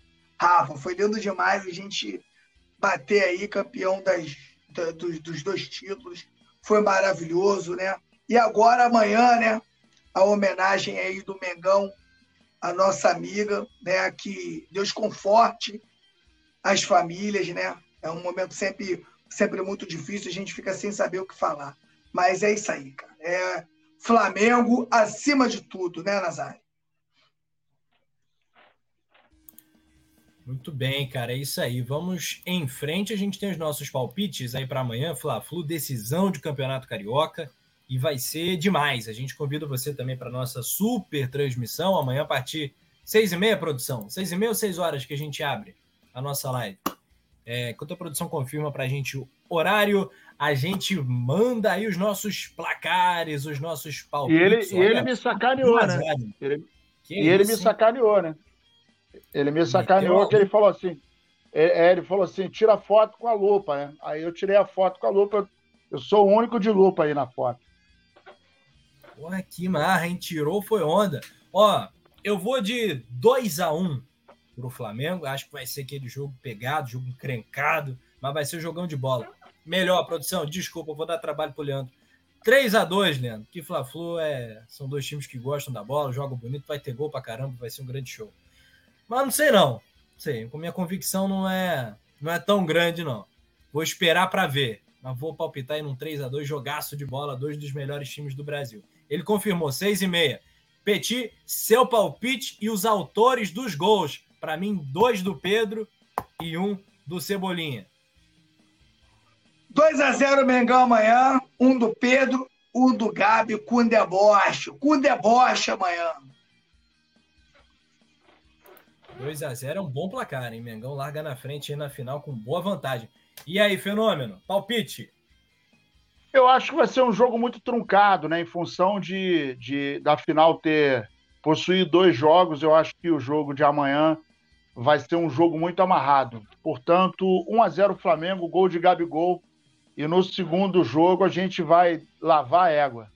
C: Rafa. Foi lindo demais a gente bater aí campeão das, da, dos, dos dois títulos. Foi maravilhoso, né? E agora, amanhã, né? A homenagem aí do Mengão à nossa amiga, né? Que Deus conforte as famílias, né? É um momento sempre, sempre muito difícil, a gente fica sem saber o que falar. Mas é isso aí, cara. É Flamengo acima de tudo, né, Nazário?
A: Muito bem, cara, é isso aí. Vamos em frente. A gente tem os nossos palpites aí para amanhã, Fla-Flu, decisão de Campeonato Carioca, e vai ser demais. A gente convida você também para nossa super transmissão amanhã a partir seis e meia, produção. Seis e meia ou seis horas que a gente abre a nossa live. É, enquanto a produção confirma para a gente o horário, a gente manda aí os nossos placares, os nossos palpites.
B: E ele, e ele me sacaneou, né? Ele, e ele me sacaneou, né? Ele me sacaneou Meteu... que ele falou assim. É, é, ele falou assim: tira foto com a lupa, né? Aí eu tirei a foto com a lupa. Eu sou o único de lupa aí na foto.
A: Porra, que marra, hein? Tirou, foi onda. Ó, eu vou de 2 a 1 um pro Flamengo. Acho que vai ser aquele jogo pegado, jogo encrencado, mas vai ser jogão de bola. Melhor, produção, desculpa, eu vou dar trabalho pro Leandro. 3 a 2 Leandro. Que Fla-Flu é... são dois times que gostam da bola, jogam bonito, vai ter gol pra caramba, vai ser um grande show. Mas não sei não. Sei, minha convicção não é não é tão grande não. Vou esperar para ver, mas vou palpitar em um 3 a 2 jogaço de bola, dois dos melhores times do Brasil. Ele confirmou 6 e meia. Petit, seu palpite e os autores dos gols. Para mim, dois do Pedro e um do Cebolinha.
C: 2 a 0 Mengão amanhã, um do Pedro, um do Gabi com deboche. Com deboche amanhã.
A: 2 a 0 é um bom placar, hein? Mengão larga na frente aí na final com boa vantagem. E aí, fenômeno? Palpite?
B: Eu acho que vai ser um jogo muito truncado, né? Em função de, de da final ter possuído dois jogos, eu acho que o jogo de amanhã vai ser um jogo muito amarrado. Portanto, 1 a 0 Flamengo, gol de Gabigol. E no segundo jogo a gente vai lavar a égua.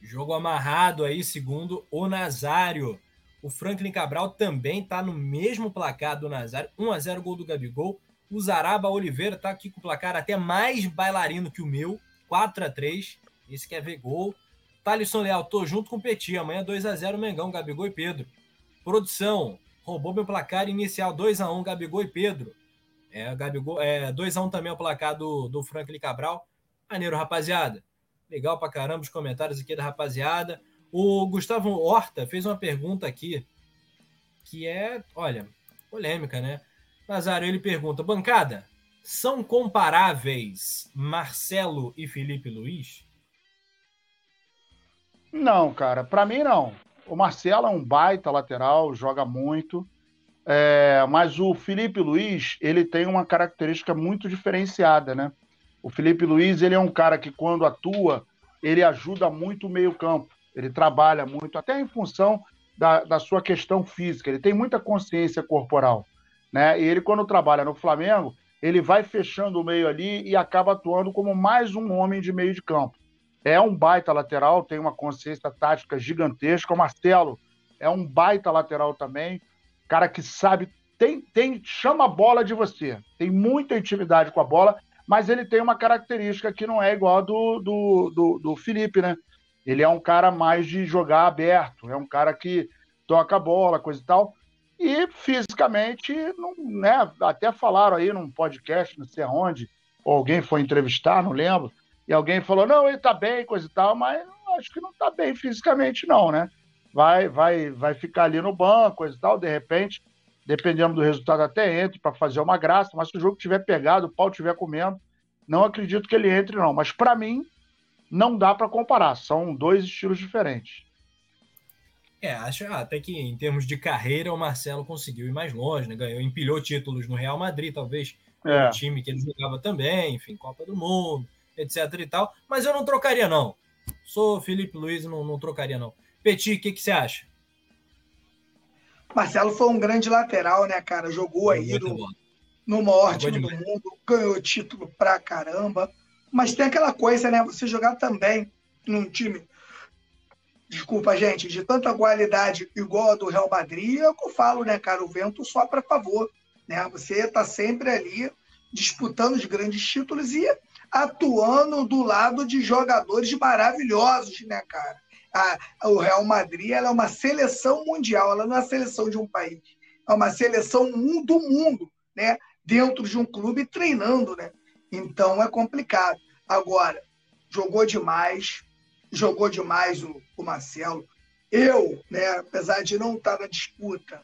A: Jogo amarrado aí, segundo o Nazário. O Franklin Cabral também está no mesmo placar do Nazário. 1 a 0 gol do Gabigol. O Zaraba Oliveira está aqui com o placar até mais bailarino que o meu. 4 a 3 Esse quer ver gol. Thalisson Leal, tô junto com o Petit. Amanhã 2 a 0 Mengão, Gabigol e Pedro. Produção, roubou meu placar inicial 2 a 1 Gabigol e Pedro. É, Gabigol, é 2 a 1 também é o placar do, do Franklin Cabral. Maneiro, rapaziada. Legal pra caramba os comentários aqui da rapaziada. O Gustavo Horta fez uma pergunta aqui que é, olha, polêmica, né? Nazário, ele pergunta: bancada, são comparáveis Marcelo e Felipe Luiz?
B: Não, cara, para mim não. O Marcelo é um baita lateral, joga muito, é, mas o Felipe Luiz ele tem uma característica muito diferenciada, né? O Felipe Luiz ele é um cara que quando atua ele ajuda muito o meio campo ele trabalha muito, até em função da, da sua questão física, ele tem muita consciência corporal. Né? E ele, quando trabalha no Flamengo, ele vai fechando o meio ali e acaba atuando como mais um homem de meio de campo. É um baita lateral, tem uma consciência tática gigantesca. O Marcelo é um baita lateral também, cara que sabe, tem, tem chama a bola de você, tem muita intimidade com a bola, mas ele tem uma característica que não é igual a do, do, do, do Felipe, né? Ele é um cara mais de jogar aberto, é um cara que toca a bola, coisa e tal. E fisicamente, não, né, até falaram aí num podcast, não sei aonde, ou alguém foi entrevistar, não lembro, e alguém falou: não, ele tá bem, coisa e tal, mas acho que não tá bem fisicamente, não, né? Vai, vai, vai ficar ali no banco, coisa e tal, de repente, dependendo do resultado, até entre para fazer uma graça, mas se o jogo tiver pegado, o pau tiver comendo, não acredito que ele entre, não. Mas para mim, não dá para comparar, são dois estilos diferentes.
A: É, acho até que em termos de carreira o Marcelo conseguiu ir mais longe, né? Ganhou, empilhou títulos no Real Madrid, talvez é. o time que ele jogava também, enfim, Copa do Mundo, etc e tal. Mas eu não trocaria, não. Sou Felipe Luiz, não, não trocaria, não. Petit, o que, que você acha?
C: Marcelo foi um grande lateral, né, cara? Jogou aí no, no maior time do mundo, ganhou título pra caramba. Mas tem aquela coisa, né? Você jogar também num time desculpa, gente, de tanta qualidade igual a do Real Madrid, é o que eu falo, né, cara? O vento só para favor. Né? Você está sempre ali disputando os grandes títulos e atuando do lado de jogadores maravilhosos, né, cara? A, o Real Madrid é uma seleção mundial, ela não é a seleção de um país, é uma seleção do mundo, né? Dentro de um clube treinando, né? Então é complicado. Agora, jogou demais, jogou demais o, o Marcelo. Eu, né, apesar de não estar na disputa,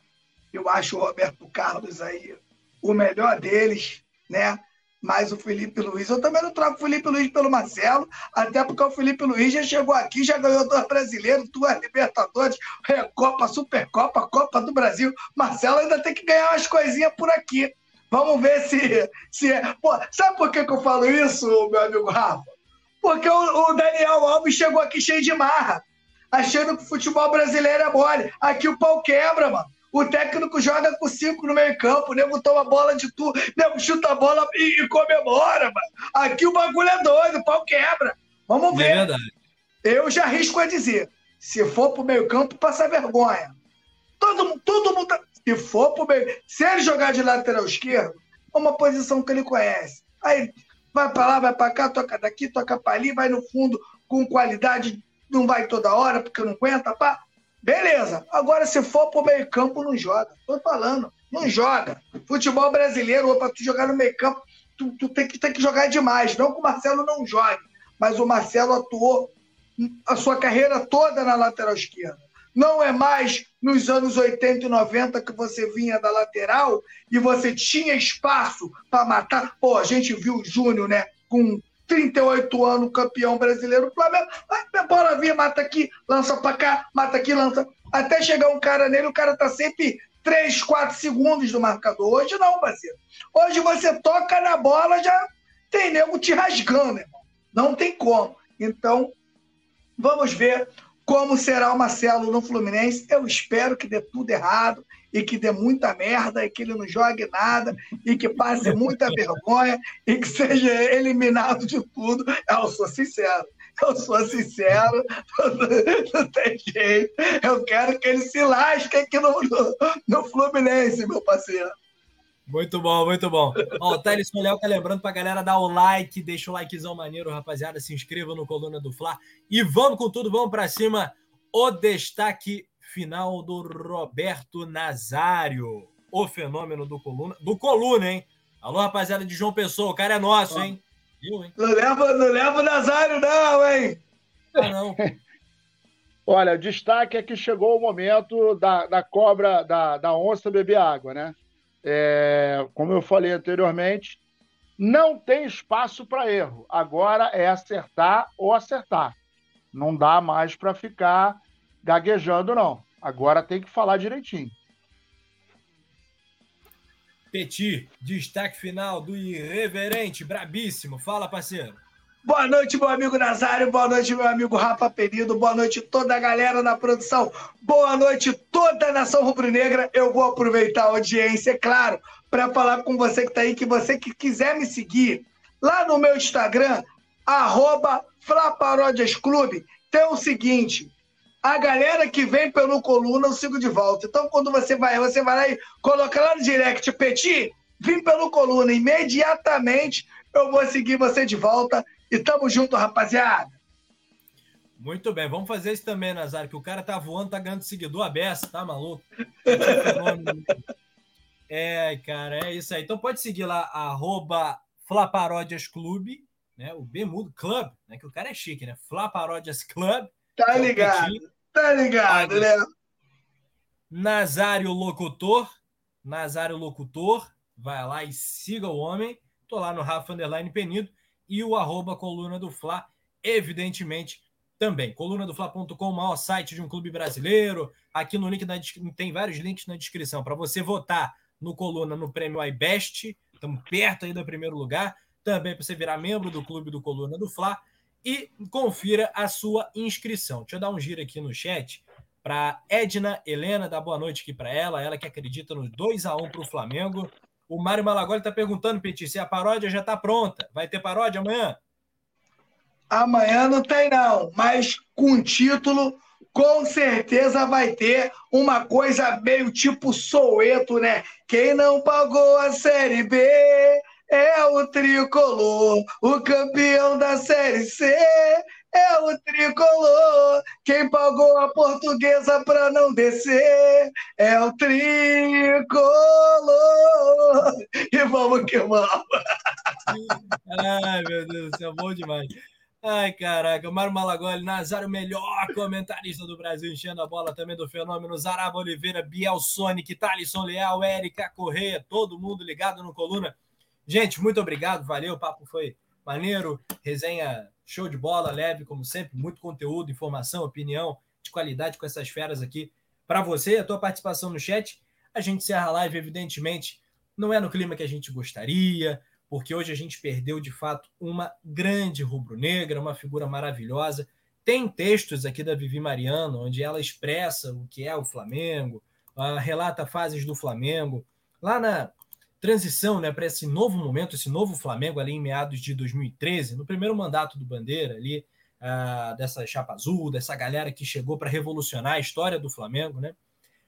C: eu acho o Roberto Carlos aí o melhor deles, né? Mas o Felipe Luiz, eu também não troco o Felipe Luiz pelo Marcelo, até porque o Felipe Luiz já chegou aqui, já ganhou dois brasileiros, duas Libertadores, Copa, Supercopa, Copa do Brasil. Marcelo ainda tem que ganhar umas coisinhas por aqui. Vamos ver se, se é. Pô, sabe por que, que eu falo isso, meu amigo Rafa? Porque o, o Daniel Alves chegou aqui cheio de marra, achando que o futebol brasileiro é mole. Aqui o pau quebra, mano. O técnico joga com cinco no meio campo, o nego toma bola de tudo, o nego chuta a bola e, e, comemora, mano. Aqui o bagulho é doido, o pau quebra. Vamos é ver. É verdade. Eu já arrisco a dizer, se for pro meio campo, passa vergonha. Todo todo mundo. Se for pro meio. Se ele jogar de lateral esquerdo, é uma posição que ele conhece. Aí vai para lá, vai para cá, toca daqui, toca para ali, vai no fundo com qualidade, não vai toda hora porque não aguenta, pá. Beleza. Agora, se for pro meio campo, não joga. Tô falando, não joga. Futebol brasileiro, para tu jogar no meio campo, tu, tu tem, que, tem que jogar demais. Não que o Marcelo não jogue, mas o Marcelo atuou a sua carreira toda na lateral esquerda. Não é mais nos anos 80 e 90 que você vinha da lateral e você tinha espaço para matar. Pô, a gente viu o Júnior, né? Com 38 anos, campeão brasileiro, Flamengo. A bola vinha, mata aqui, lança para cá, mata aqui, lança. Até chegar um cara nele, o cara tá sempre 3, 4 segundos do marcador. Hoje não, parceiro. Hoje você toca na bola, já tem nego te rasgando, irmão. Não tem como. Então, vamos ver como será o Marcelo no Fluminense. Eu espero que dê tudo errado e que dê muita merda e que ele não jogue nada e que passe muita vergonha e que seja eliminado de tudo. Eu sou sincero. Eu sou sincero, não tem jeito. Eu quero que ele se lasque aqui no, no, no Fluminense, meu parceiro.
A: Muito bom, muito bom. Ó, o Thaleson Léo tá lembrando pra galera dar o like, deixa o likezão maneiro, rapaziada. Se inscreva no Coluna do Fla. E vamos com tudo, vamos pra cima. O destaque final do Roberto Nazário. O fenômeno do Coluna. Do Coluna, hein? Alô, rapaziada de João Pessoa, o cara é nosso, hein?
C: Viu, hein? Não leva, não leva o Nazário, não, hein?
B: Ah, não. Olha, o destaque é que chegou o momento da, da cobra, da, da onça beber água, né? É, como eu falei anteriormente, não tem espaço para erro. Agora é acertar ou acertar. Não dá mais para ficar gaguejando, não. Agora tem que falar direitinho.
A: Petit, destaque final do irreverente, brabíssimo. Fala, parceiro.
C: Boa noite, meu amigo Nazário. Boa noite, meu amigo Rafa Penido. Boa noite, toda a galera da produção. Boa noite, toda a nação rubro-negra. Eu vou aproveitar a audiência, é claro, para falar com você que está aí, que você que quiser me seguir lá no meu Instagram, arroba tem o seguinte. A galera que vem pelo coluna, eu sigo de volta. Então, quando você vai, você vai lá e coloca lá no direct, Petit, vim pelo coluna. Imediatamente eu vou seguir você de volta e tamo junto, rapaziada.
A: Muito bem, vamos fazer isso também, Nazário, que o cara tá voando, tá ganhando seguidor aberto, tá maluco? é, cara, é isso aí. Então pode seguir lá, arroba Flaparódias Clube, né? O B mudo Club, né? Que o cara é chique, né? Flaparódias Club.
C: Tá ligado, tá ligado, né?
A: Nazário Locutor, Nazário Locutor, vai lá e siga o homem. Tô lá no Rafa Underline Penido e o arroba Coluna do Fla, evidentemente, também. Coluna do Fla.com, o maior site de um clube brasileiro. Aqui no link na, tem vários links na descrição para você votar no Coluna no prêmio iBest. Estamos perto aí do primeiro lugar. Também para você virar membro do clube do Coluna do Fla. E confira a sua inscrição. Deixa eu dar um giro aqui no chat para Edna Helena, dar boa noite aqui para ela. Ela que acredita no 2 a 1 para o Flamengo. O Mário Malagoli está perguntando, Petit, se a paródia já está pronta. Vai ter paródia amanhã?
C: Amanhã não tem, não. Mas com título, com certeza vai ter uma coisa meio tipo Soueto, né? Quem não pagou a Série B é o tricolor, o campeão da Série C é o tricolor. Quem pagou a portuguesa pra não descer é o tricolor. E vamos que vamos.
A: Ai, meu Deus do céu, bom demais. Ai, caraca, Mário Malagoli, Nazário, melhor comentarista do Brasil, enchendo a bola também do fenômeno, Zaraba Oliveira, Biel Sonic, Thalisson Leal, Érica Correia, todo mundo ligado no Coluna. Gente, muito obrigado, valeu, o papo foi maneiro, resenha show de bola, leve, como sempre, muito conteúdo, informação, opinião de qualidade com essas feras aqui para você, a tua participação no chat. A gente encerra a live, evidentemente, não é no clima que a gente gostaria, porque hoje a gente perdeu de fato uma grande rubro-negra, uma figura maravilhosa. Tem textos aqui da Vivi Mariano, onde ela expressa o que é o Flamengo, uh, relata fases do Flamengo. Lá na transição né, para esse novo momento, esse novo Flamengo, ali em meados de 2013, no primeiro mandato do Bandeira, ali, uh, dessa chapa azul, dessa galera que chegou para revolucionar a história do Flamengo, né?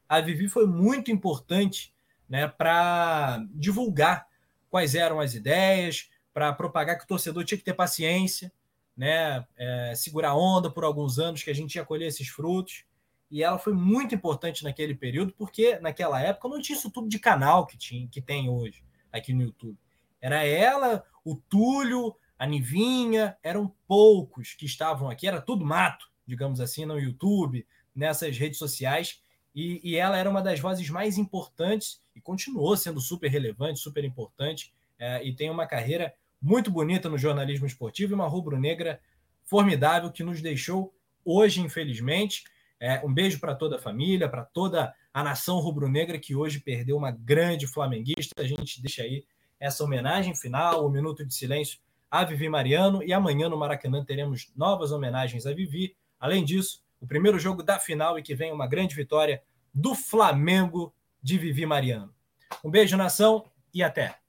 A: A Vivi foi muito importante né, para divulgar quais eram as ideias, para propagar que o torcedor tinha que ter paciência, né, é, segurar onda por alguns anos, que a gente ia colher esses frutos. E ela foi muito importante naquele período, porque naquela época não tinha isso tudo de canal que, tinha, que tem hoje aqui no YouTube. Era ela, o Túlio, a Nivinha, eram poucos que estavam aqui, era tudo mato, digamos assim, no YouTube, nessas redes sociais. E, e, ela era uma das vozes mais importantes e continuou sendo super relevante, super importante, é, e tem uma carreira muito bonita no jornalismo esportivo e uma rubro-negra formidável que nos deixou hoje, infelizmente. É, um beijo para toda a família, para toda a nação rubro-negra que hoje perdeu uma grande flamenguista. A gente deixa aí essa homenagem final, o um minuto de silêncio a Vivi Mariano, e amanhã no Maracanã teremos novas homenagens a Vivi. Além disso, o primeiro jogo da final e que vem uma grande vitória do Flamengo de Vivi Mariano. Um beijo, nação, e até!